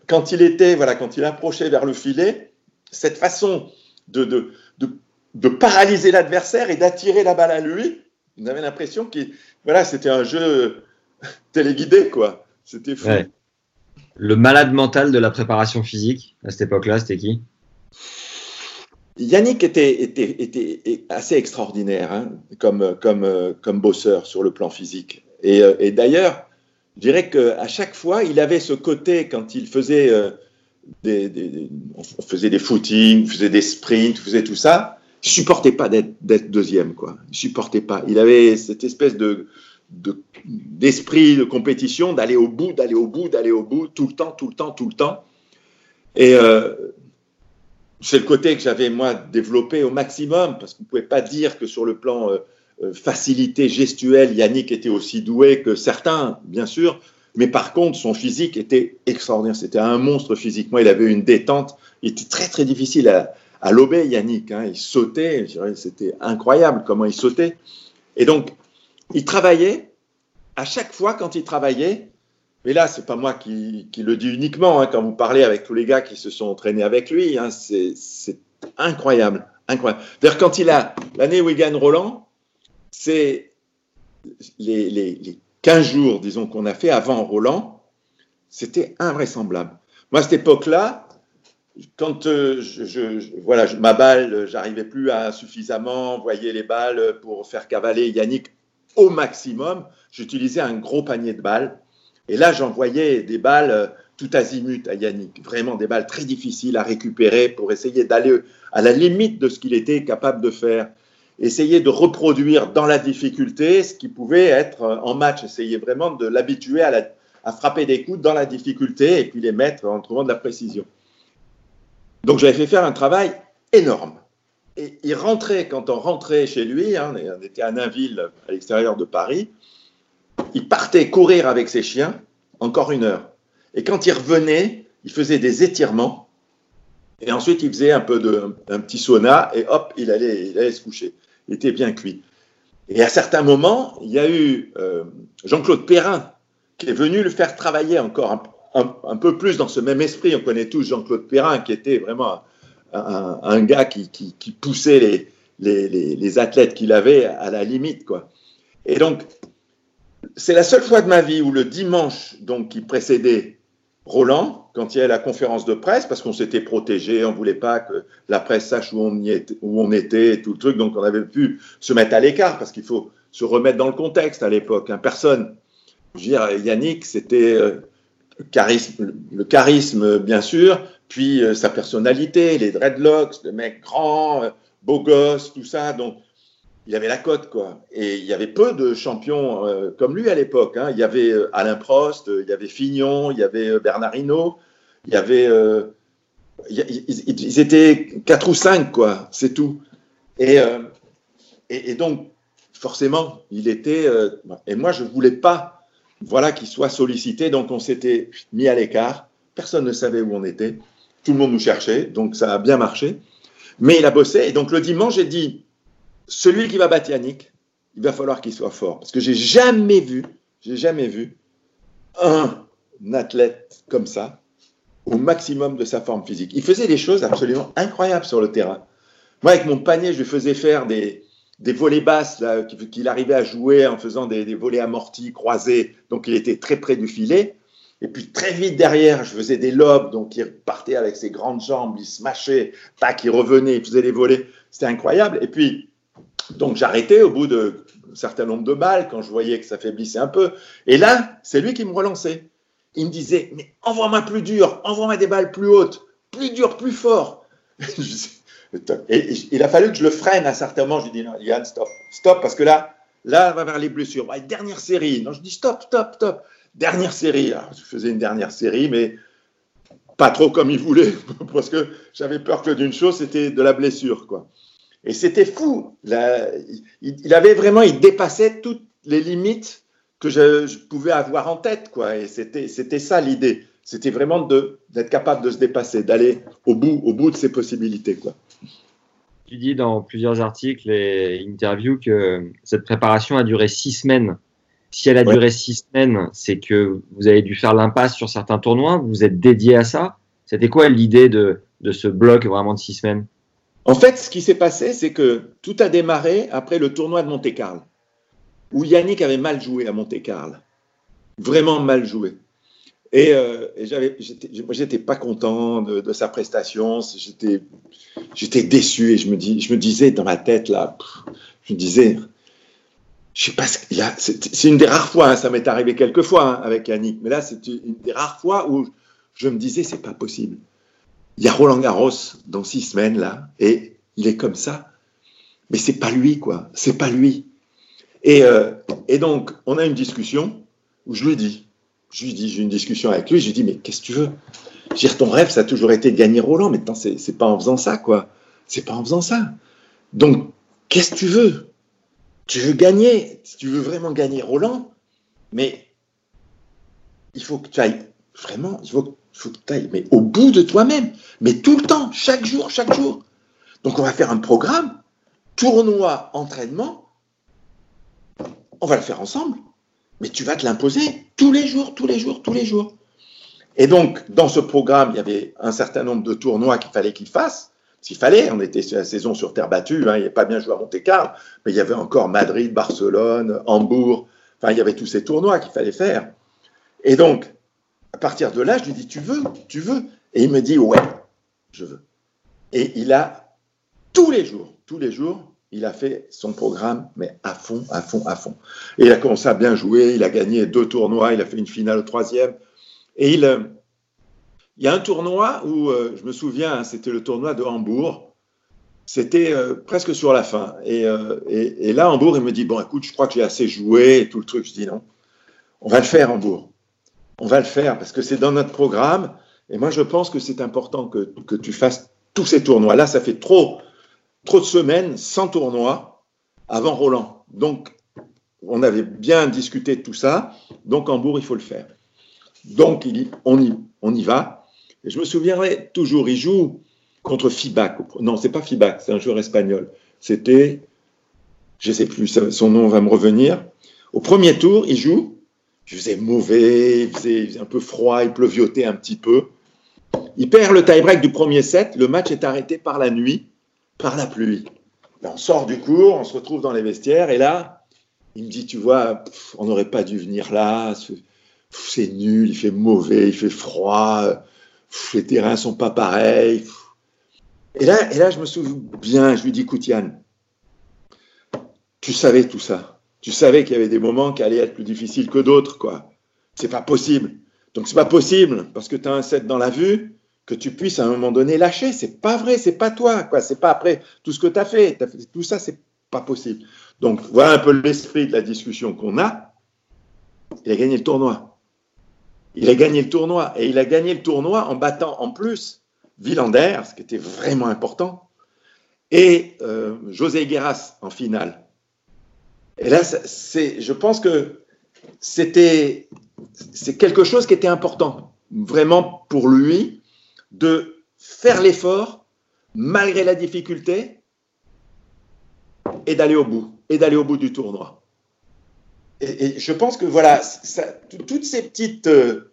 quand il était, voilà, quand il approchait vers le filet, cette façon de, paralyser l'adversaire et d'attirer la balle à lui, on avait l'impression que voilà, c'était un jeu [laughs] téléguidé, quoi. C'était fou. Le malade mental de la préparation physique à cette époque-là, c'était qui? Yannick était, était, était, assez extraordinaire hein, comme, comme, comme bosseur sur le plan physique. Et, euh, d'ailleurs, je dirais qu'à chaque fois, il avait ce côté quand il faisait, euh, des, des, on faisait des footings, faisait des sprints, faisait tout ça. Il supportait pas d'être deuxième, quoi. Il supportait pas. Il avait cette espèce de, d'esprit de, compétition, d'aller au bout, d'aller au bout, d'aller au bout, tout le temps, tout le temps, tout le temps. Et euh, c'est le côté que j'avais, moi, développé au maximum, parce qu'on ne pouvait pas dire que sur le plan euh, euh, facilité gestuelle, Yannick était aussi doué que certains, bien sûr, mais par contre, son physique était extraordinaire. C'était un monstre physiquement. Il avait une détente. Il était très, très difficile à, lober, Yannick. Hein. Il sautait. C'était incroyable comment il sautait. Et donc, il travaillait, à chaque fois quand il travaillait, mais là, c'est pas moi qui, le dis uniquement, hein, quand vous parlez avec tous les gars qui se sont entraînés avec lui, hein, c'est incroyable, incroyable. D'ailleurs, quand il a l'année où il gagne Roland, c'est les, les, 15 jours, disons, qu'on a fait avant Roland, c'était invraisemblable. Moi, à cette époque-là, quand euh, je, voilà, ma balle, j'arrivais plus à suffisamment envoyer les balles pour faire cavaler Yannick au maximum, j'utilisais un gros panier de balles. Et là, j'envoyais des balles euh, tout azimut à Yannick, vraiment des balles très difficiles à récupérer pour essayer d'aller à la limite de ce qu'il était capable de faire. Essayer de reproduire dans la difficulté ce qui pouvait être euh, en match, essayer vraiment de l'habituer à, à, frapper des coups dans la difficulté et puis les mettre en trouvant de la précision. Donc j'avais fait faire un travail énorme. Et il rentrait, quand on rentrait chez lui, hein, on était à Nainville, à l'extérieur de Paris, il partait courir avec ses chiens encore une heure. Et quand il revenait, il faisait des étirements. Et ensuite, il faisait un peu de, un petit sauna et hop, il allait, il allait se coucher. Il était bien cuit. Et à certains moments, il y a eu euh, Jean-Claude Perrin qui est venu le faire travailler encore un, peu plus dans ce même esprit. On connaît tous Jean-Claude Perrin qui était vraiment un, gars qui, poussait les, athlètes qu'il avait à la limite. Quoi. Et donc, c'est la seule fois de ma vie où le dimanche donc, qui précédait Roland, quand il y a la conférence de presse, parce qu'on s'était protégé, on ne voulait pas que la presse sache où on, était, tout le truc, donc on avait pu se mettre à l'écart, parce qu'il faut se remettre dans le contexte à l'époque. Hein. Personne, je veux dire, Yannick, c'était euh, le charisme, bien sûr, puis euh, sa personnalité, les dreadlocks, le mec grand, euh, beau gosse, tout ça. Donc, il avait la cote, quoi. Et il y avait peu de champions euh, comme lui à l'époque. Hein. Il y avait Alain Prost, il y avait Fignon, il y avait Bernard Hinault, il y avait. Ils, étaient quatre ou cinq, quoi, c'est tout. Et, et, et, donc, forcément, il était. et moi, je ne voulais pas voilà, qu'il soit sollicité, donc on s'était mis à l'écart. Personne ne savait où on était. Tout le monde nous cherchait, donc ça a bien marché. Mais il a bossé. Et donc, le dimanche, j'ai dit celui qui va battre Yannick, il va falloir qu'il soit fort. Parce que j'ai jamais vu, j'ai jamais vu un athlète comme ça au maximum de sa forme physique. Il faisait des choses absolument incroyables sur le terrain. Moi, avec mon panier, je lui faisais faire des, des volets basses qu'il arrivait à jouer en faisant des, des, volets amortis, croisés. Donc, il était très près du filet. Et puis, très vite derrière, je faisais des lobes. Donc, il partait avec ses grandes jambes, il se mâchait, tac, il revenait, il faisait des volets. C'était incroyable. Et puis, donc j'arrêtais au bout d'un certain nombre de balles quand je voyais que ça faiblissait un peu. Et là, c'est lui qui me relançait. Il me disait, mais envoie-moi plus dur, envoie-moi des balles plus hautes, plus dur, plus fort. [laughs] Et il a fallu que je le freine à certains moments. Je lui dis, non, Yann, stop, stop, parce que là, là, on va vers les blessures. dernière série. Non, je dis, stop, stop, stop. Dernière série. Je faisais une dernière série, mais pas trop comme il voulait, [laughs] parce que j'avais peur que d'une chose, c'était de la blessure, quoi. Et c'était fou. Il, avait vraiment, il dépassait toutes les limites que je, pouvais avoir en tête, quoi. Et c'était, ça l'idée. C'était vraiment d'être capable de se dépasser, d'aller au bout, au bout de ses possibilités, quoi. Tu dis dans plusieurs articles et interviews que cette préparation a duré six semaines. Si elle a ouais. duré six semaines, c'est que vous avez dû faire l'impasse sur certains tournois. Vous êtes dédié à ça. C'était quoi l'idée de, de ce bloc vraiment de six semaines? En fait, ce qui s'est passé, c'est que tout a démarré après le tournoi de Monte-Carlo, où Yannick avait mal joué à Monte-Carlo. Vraiment mal joué. Et, euh, et j'avais, moi, j'étais pas content de, de sa prestation. J'étais, j'étais déçu et je me, dis, je me disais dans ma tête, là, je me disais, je sais pas, c'est une des rares fois, hein, ça m'est arrivé quelques fois hein, avec Yannick, mais là, c'est une des rares fois où je me disais, c'est pas possible il y a Roland Garros dans six semaines là, et il est comme ça. Mais c'est pas lui, quoi. C'est pas lui. Et, euh, et donc, on a une discussion où je lui dis, je lui dis, j'ai une discussion avec lui, je lui dis, mais qu'est-ce que tu veux? Dis, ton rêve, ça a toujours été de gagner Roland, mais maintenant, c'est pas en faisant ça, quoi. C'est pas en faisant ça. Donc, qu'est-ce que tu veux? Tu veux gagner, tu veux vraiment gagner Roland, mais il faut que tu ailles vraiment, il faut faut que tu ailles, mais au bout de toi-même, mais tout le temps, chaque jour, chaque jour. Donc on va faire un programme, tournoi, entraînement, on va le faire ensemble, mais tu vas te l'imposer tous les jours, tous les jours, tous les jours. Et donc, dans ce programme, il y avait un certain nombre de tournois qu'il fallait qu'il fasse. S'il fallait, on était sur la saison sur terre battue, hein, il n'y avait pas bien joué à Monte-Carlo, mais il y avait encore Madrid, Barcelone, Hambourg, enfin, il y avait tous ces tournois qu'il fallait faire. Et donc, à partir de là, je lui dis, tu veux, tu veux? Et il me dit, ouais, je veux. Et il a, tous les jours, tous les jours, il a fait son programme, mais à fond, à fond, à fond. Et il a commencé à bien jouer, il a gagné deux tournois, il a fait une finale au troisième. Et il, euh, il y a un tournoi où, euh, je me souviens, hein, c'était le tournoi de Hambourg. C'était euh, presque sur la fin. Et, euh, et, là, Hambourg, il me dit, bon, écoute, je crois que j'ai assez joué et tout le truc. Je dis non, on va le faire, Hambourg on va le faire parce que c'est dans notre programme. Et moi, je pense que c'est important que, que, tu fasses tous ces tournois. Là, ça fait trop, trop de semaines sans tournoi avant Roland. Donc, on avait bien discuté de tout ça. Donc, Hambourg, il faut le faire. Donc, il, on, y, on y va. Je me souviendrai toujours, il joue contre Fibac. Non, c'est pas Fibac, c'est un joueur espagnol. C'était, je sais plus, son nom va me revenir. Au premier tour, il joue. Il faisait mauvais, il faisait, un peu froid, il pleuviotait un petit peu. Il perd le tie-break du premier set. Le match est arrêté par la nuit, par la pluie. Ben, on sort du cours, on se retrouve dans les vestiaires, et là, il me dit, tu vois, on n'aurait pas dû venir là, c'est nul, il fait mauvais, il fait froid, les terrains sont pas pareils. Et là, et là, je me souviens bien, je lui dis, écoute Yann, tu savais tout ça. Tu savais qu'il y avait des moments qui allaient être plus difficiles que d'autres, quoi. C'est pas possible. Donc c'est pas possible, parce que tu as un set dans la vue, que tu puisses à un moment donné lâcher. C'est pas vrai, c'est pas toi, quoi. C'est pas après tout ce que tu as fait. Tout ça, c'est pas possible. Donc voilà un peu l'esprit de la discussion qu'on a. Il a gagné le tournoi. Il a gagné le tournoi. Et il a gagné le tournoi en battant en plus Villander, ce qui était vraiment important, et euh, José Guerras en finale. Et là, c'est, je pense que c'était, c'est quelque chose qui était important, vraiment pour lui, de faire l'effort malgré la difficulté et d'aller au bout, et d'aller au bout du tournoi. Et, je pense que voilà, toutes ces petites, euh,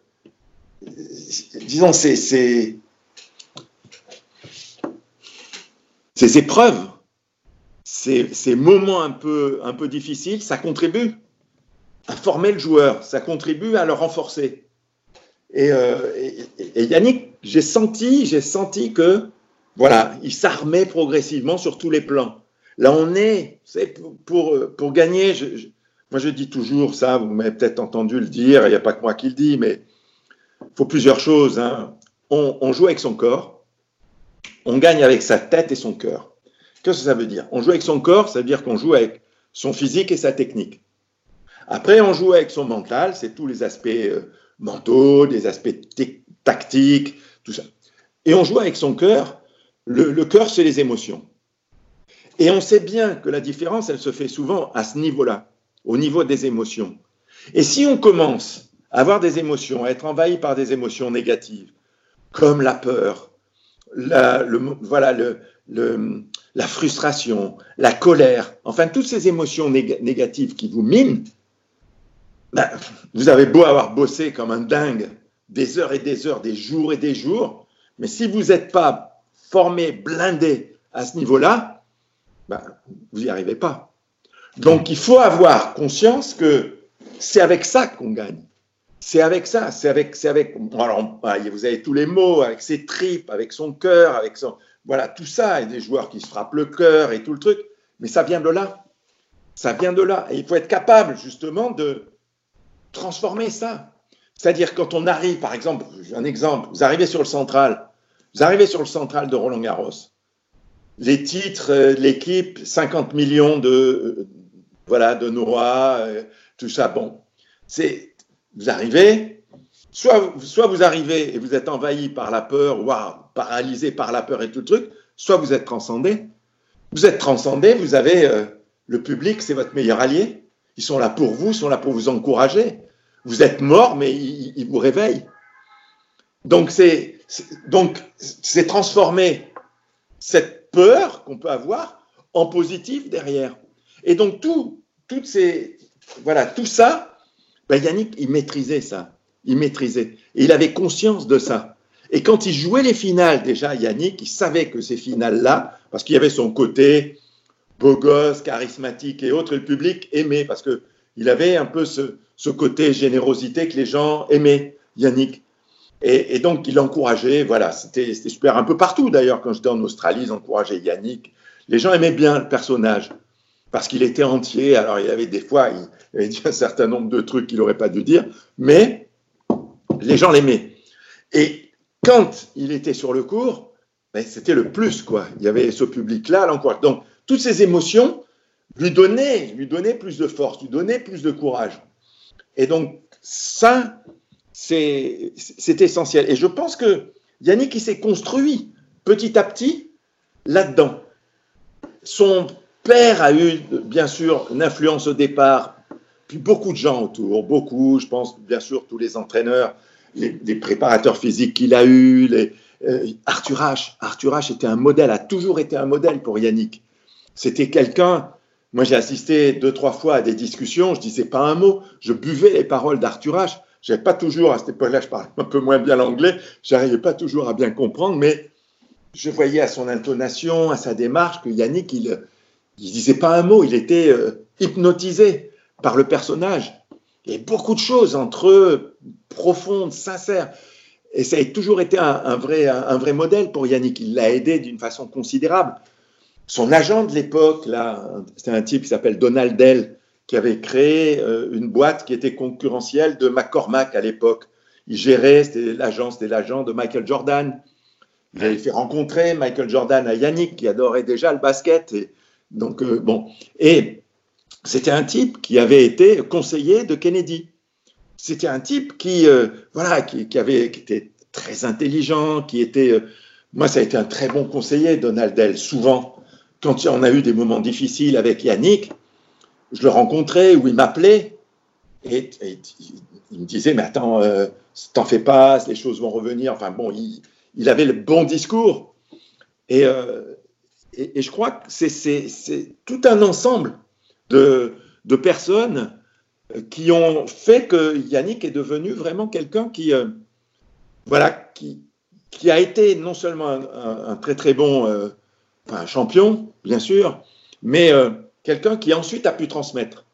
disons, ces, ces, épreuves, ces, moments un peu, un peu difficiles, ça contribue à former le joueur, ça contribue à le renforcer. Et, euh, et, Yannick, j'ai senti, j'ai senti que voilà, il s'armait progressivement sur tous les plans. Là, on est, pour, pour, pour, gagner. Moi, je dis toujours ça. Vous m'avez peut-être entendu le dire. Il n'y a pas que moi qui le dis, mais il faut plusieurs choses. Hein. On, joue avec son corps. On gagne avec sa tête et son cœur. Qu'est-ce que ça veut dire? On joue avec son corps, ça veut dire qu'on joue avec son physique et sa technique. Après, on joue avec son mental, c'est tous les aspects euh, mentaux, des aspects tactiques, tout ça. Et on joue avec son cœur. Le, le cœur, c'est les émotions. Et on sait bien que la différence, elle se fait souvent à ce niveau-là, au niveau des émotions. Et si on commence à avoir des émotions, à être envahi par des émotions négatives, comme la peur, la, voilà, la frustration, la colère, enfin toutes ces émotions négatives qui vous minent, ben, vous avez beau avoir bossé comme un dingue des heures et des heures, des jours et des jours, mais si vous n'êtes pas formé, blindé à ce niveau-là, ben, vous n'y arrivez pas. Donc il faut avoir conscience que c'est avec ça qu'on gagne. C'est avec ça, c'est avec, c'est avec. Alors, vous avez tous les mots, avec ses tripes, avec son cœur, avec son, voilà, tout ça, et des joueurs qui se frappent le cœur et tout le truc, mais ça vient de là. Ça vient de là. Et il faut être capable, justement, de transformer ça. C'est-à-dire, quand on arrive, par exemple, un exemple, vous arrivez sur le central, vous arrivez sur le central de Roland Garros, les titres, euh, l'équipe, 50 millions de, voilà, de noix, euh, tout ça, bon. C'est, vous arrivez, soit, vous arrivez et vous êtes envahi par la peur, waouh, paralysé par la peur et tout le truc, soit vous êtes transcendé. Vous êtes transcendé, vous avez euh, le public, c'est votre meilleur allié. Ils sont là pour vous, ils sont là pour vous encourager. Vous êtes mort, mais ils, vous réveillent. Donc c'est donc c'est transformer cette peur qu'on peut avoir en positif derrière. Et donc tout voilà tout ça, ben Yannick il maîtrisait ça, il maîtrisait et il avait conscience de ça. Et quand il jouait les finales, déjà, Yannick, il savait que ces finales-là, parce qu'il y avait son côté beau gosse, charismatique et autres, et le public aimait, parce qu'il avait un peu ce, côté générosité que les gens aimaient, Yannick. Et, donc, il encourageait, voilà, c'était super. Un peu partout, d'ailleurs, quand j'étais en Australie, ils encourageaient Yannick. Les gens aimaient bien le personnage, parce qu'il était entier. Alors, il y avait des fois, il, avait dit un certain nombre de trucs qu'il n'aurait pas dû dire, mais les gens l'aimaient. Et quand il était sur le cours, ben, c'était le plus, quoi. Il y avait ce public-là, l'encourage. Donc, toutes ces émotions lui donnaient, lui donnaient plus de force, lui donnaient plus de courage. Et donc, ça, c'est essentiel. Et je pense que Yannick, il s'est construit petit à petit là-dedans. Son père a eu, bien sûr, une influence au départ puis beaucoup de gens autour, beaucoup, je pense bien sûr tous les entraîneurs, les, préparateurs physiques qu'il a les, euh, Arthur H. Arthur H. était un modèle, a toujours été un modèle pour Yannick. C'était quelqu'un. Moi, j'ai assisté deux, trois fois à des discussions. Je disais pas un mot. Je buvais les paroles d'Arthur H. J'avais pas toujours, à cette époque-là, je parlais un peu moins bien l'anglais. J'arrivais pas toujours à bien comprendre, mais je voyais à son intonation, à sa démarche, que Yannick, il, il disait pas un mot. Il était euh, hypnotisé par le personnage. Il y avait beaucoup de choses entre eux, profondes, sincères. Et ça a toujours été un, vrai, un, vrai modèle pour Yannick. Il l'a aidé d'une façon considérable. Son agent de l'époque, là, c'était un type qui s'appelle Donald Dell, qui avait créé euh, une boîte qui était concurrentielle de McCormack à l'époque. Il gérait, c'était l'agent, c'était de Michael Jordan. Il avait fait rencontrer Michael Jordan à Yannick, qui adorait déjà le basket. Et donc, euh, bon. Et c'était un type qui avait été conseiller de Kennedy c'était un type qui, euh, voilà, qui, avait, qui était très intelligent, qui était. Euh, moi, ça a été un très bon conseiller, Donald Dell. Souvent, quand on a eu des moments difficiles avec Yannick, je le rencontrais ou il m'appelait et, il, me disait Mais attends, t'en fais pas, les choses vont revenir. Enfin bon, il, avait le bon discours. Et, et, je crois que c'est tout un ensemble de, personnes qui ont fait que Yannick est devenu vraiment quelqu'un qui, euh, voilà, qui, a été non seulement un, très très bon euh, champion, bien sûr, mais euh, quelqu'un qui ensuite a pu transmettre.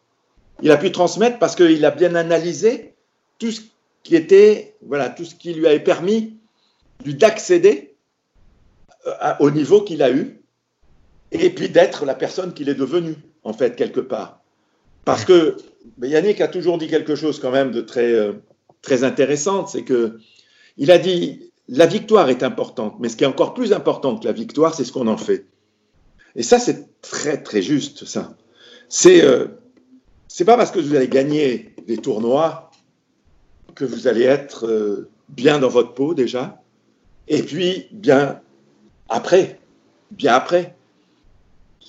Il a pu transmettre parce qu'il a bien analysé tout ce qui était, voilà, tout ce qui lui avait permis d'accéder au niveau qu'il a eu et puis d'être la personne qu'il est devenu, en fait, quelque part. Parce que Yannick a toujours dit quelque chose quand même de très, euh, très intéressant, c'est que il a dit la victoire est importante, mais ce qui est encore plus important que la victoire, c'est ce qu'on en fait. Et ça, c'est très très juste, ça. C'est euh, pas parce que vous allez gagner des tournois que vous allez être euh, bien dans votre peau déjà, et puis bien après, bien après.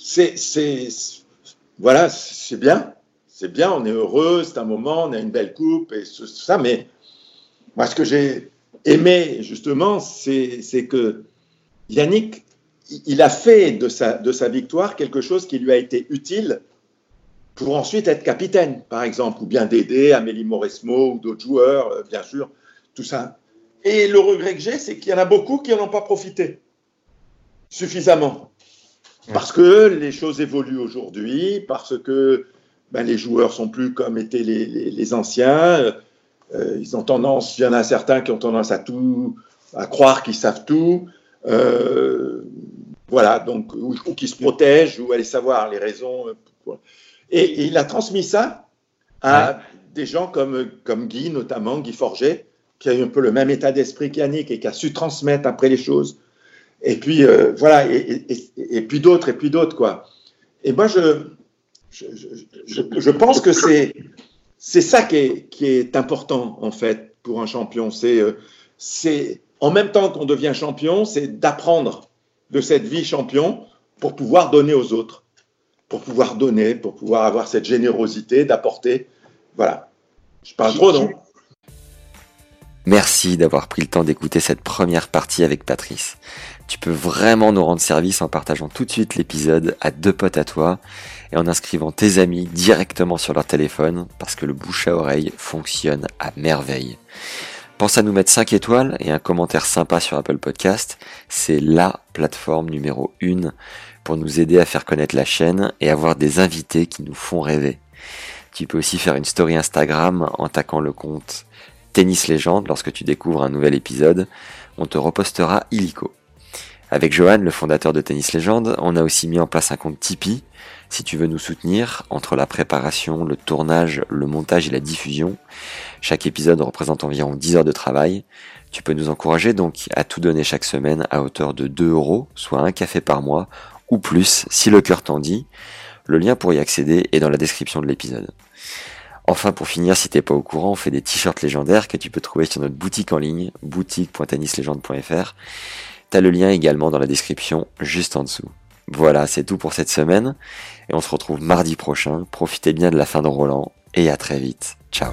C'est voilà, c'est bien, c'est bien, on est heureux, c'est un moment, on a une belle coupe et tout ça, mais moi, ce que j'ai aimé, justement, c'est que Yannick, il a fait de sa, de sa victoire quelque chose qui lui a été utile pour ensuite être capitaine, par exemple, ou bien d'aider Amélie Mauresmo ou d'autres joueurs, euh, bien sûr, tout ça. Et le regret que j'ai, c'est qu'il y en a beaucoup qui n'en ont pas profité suffisamment. Parce que les choses évoluent aujourd'hui, parce que ben, les joueurs sont plus comme étaient les, anciens. Euh, ils ont tendance, il y en a certains qui ont tendance à tout, à croire qu'ils savent tout. Euh, voilà, donc, ou, qui se protègent, ou aller savoir les raisons. Euh, et, il a transmis ça à des gens comme, comme Guy, notamment, Guy Forget, qui a eu un peu le même état d'esprit qu'Yannick et qui a su transmettre après les choses. Et puis, voilà, et, et puis d'autres, et puis d'autres, quoi. Et moi, je, je, pense que c'est c'est ça qui est, qui est important en fait pour un champion. C'est euh, c'est en même temps qu'on devient champion, c'est d'apprendre de cette vie champion pour pouvoir donner aux autres, pour pouvoir donner, pour pouvoir avoir cette générosité d'apporter. Voilà. Je parle trop, non? Merci d'avoir pris le temps d'écouter cette première partie avec Patrice. Tu peux vraiment nous rendre service en partageant tout de suite l'épisode à deux potes à toi et en inscrivant tes amis directement sur leur téléphone parce que le bouche à oreille fonctionne à merveille. Pense à nous mettre 5 étoiles et un commentaire sympa sur Apple Podcast. C'est la plateforme numéro 1 pour nous aider à faire connaître la chaîne et avoir des invités qui nous font rêver. Tu peux aussi faire une story Instagram en taquant le compte Tennis Légende lorsque tu découvres un nouvel épisode. On te repostera illico. Avec Johan, le fondateur de Tennis Légende, on a aussi mis en place un compte Tipeee. Si tu veux nous soutenir, entre la préparation, le tournage, le montage et la diffusion, chaque épisode représente environ 10 heures de travail. Tu peux nous encourager donc à tout donner chaque semaine à hauteur de 2 euros, soit un café par mois, ou plus si le cœur t'en dit. Le lien pour y accéder est dans la description de l'épisode. Enfin, pour finir, si t'es pas au courant, on fait des t-shirts légendaires que tu peux trouver sur notre boutique en ligne, boutique.tennislegende.fr. T'as le lien également dans la description juste en dessous. Voilà, c'est tout pour cette semaine, et on se retrouve mardi prochain. Profitez bien de la fin de Roland. et à très vite. Ciao.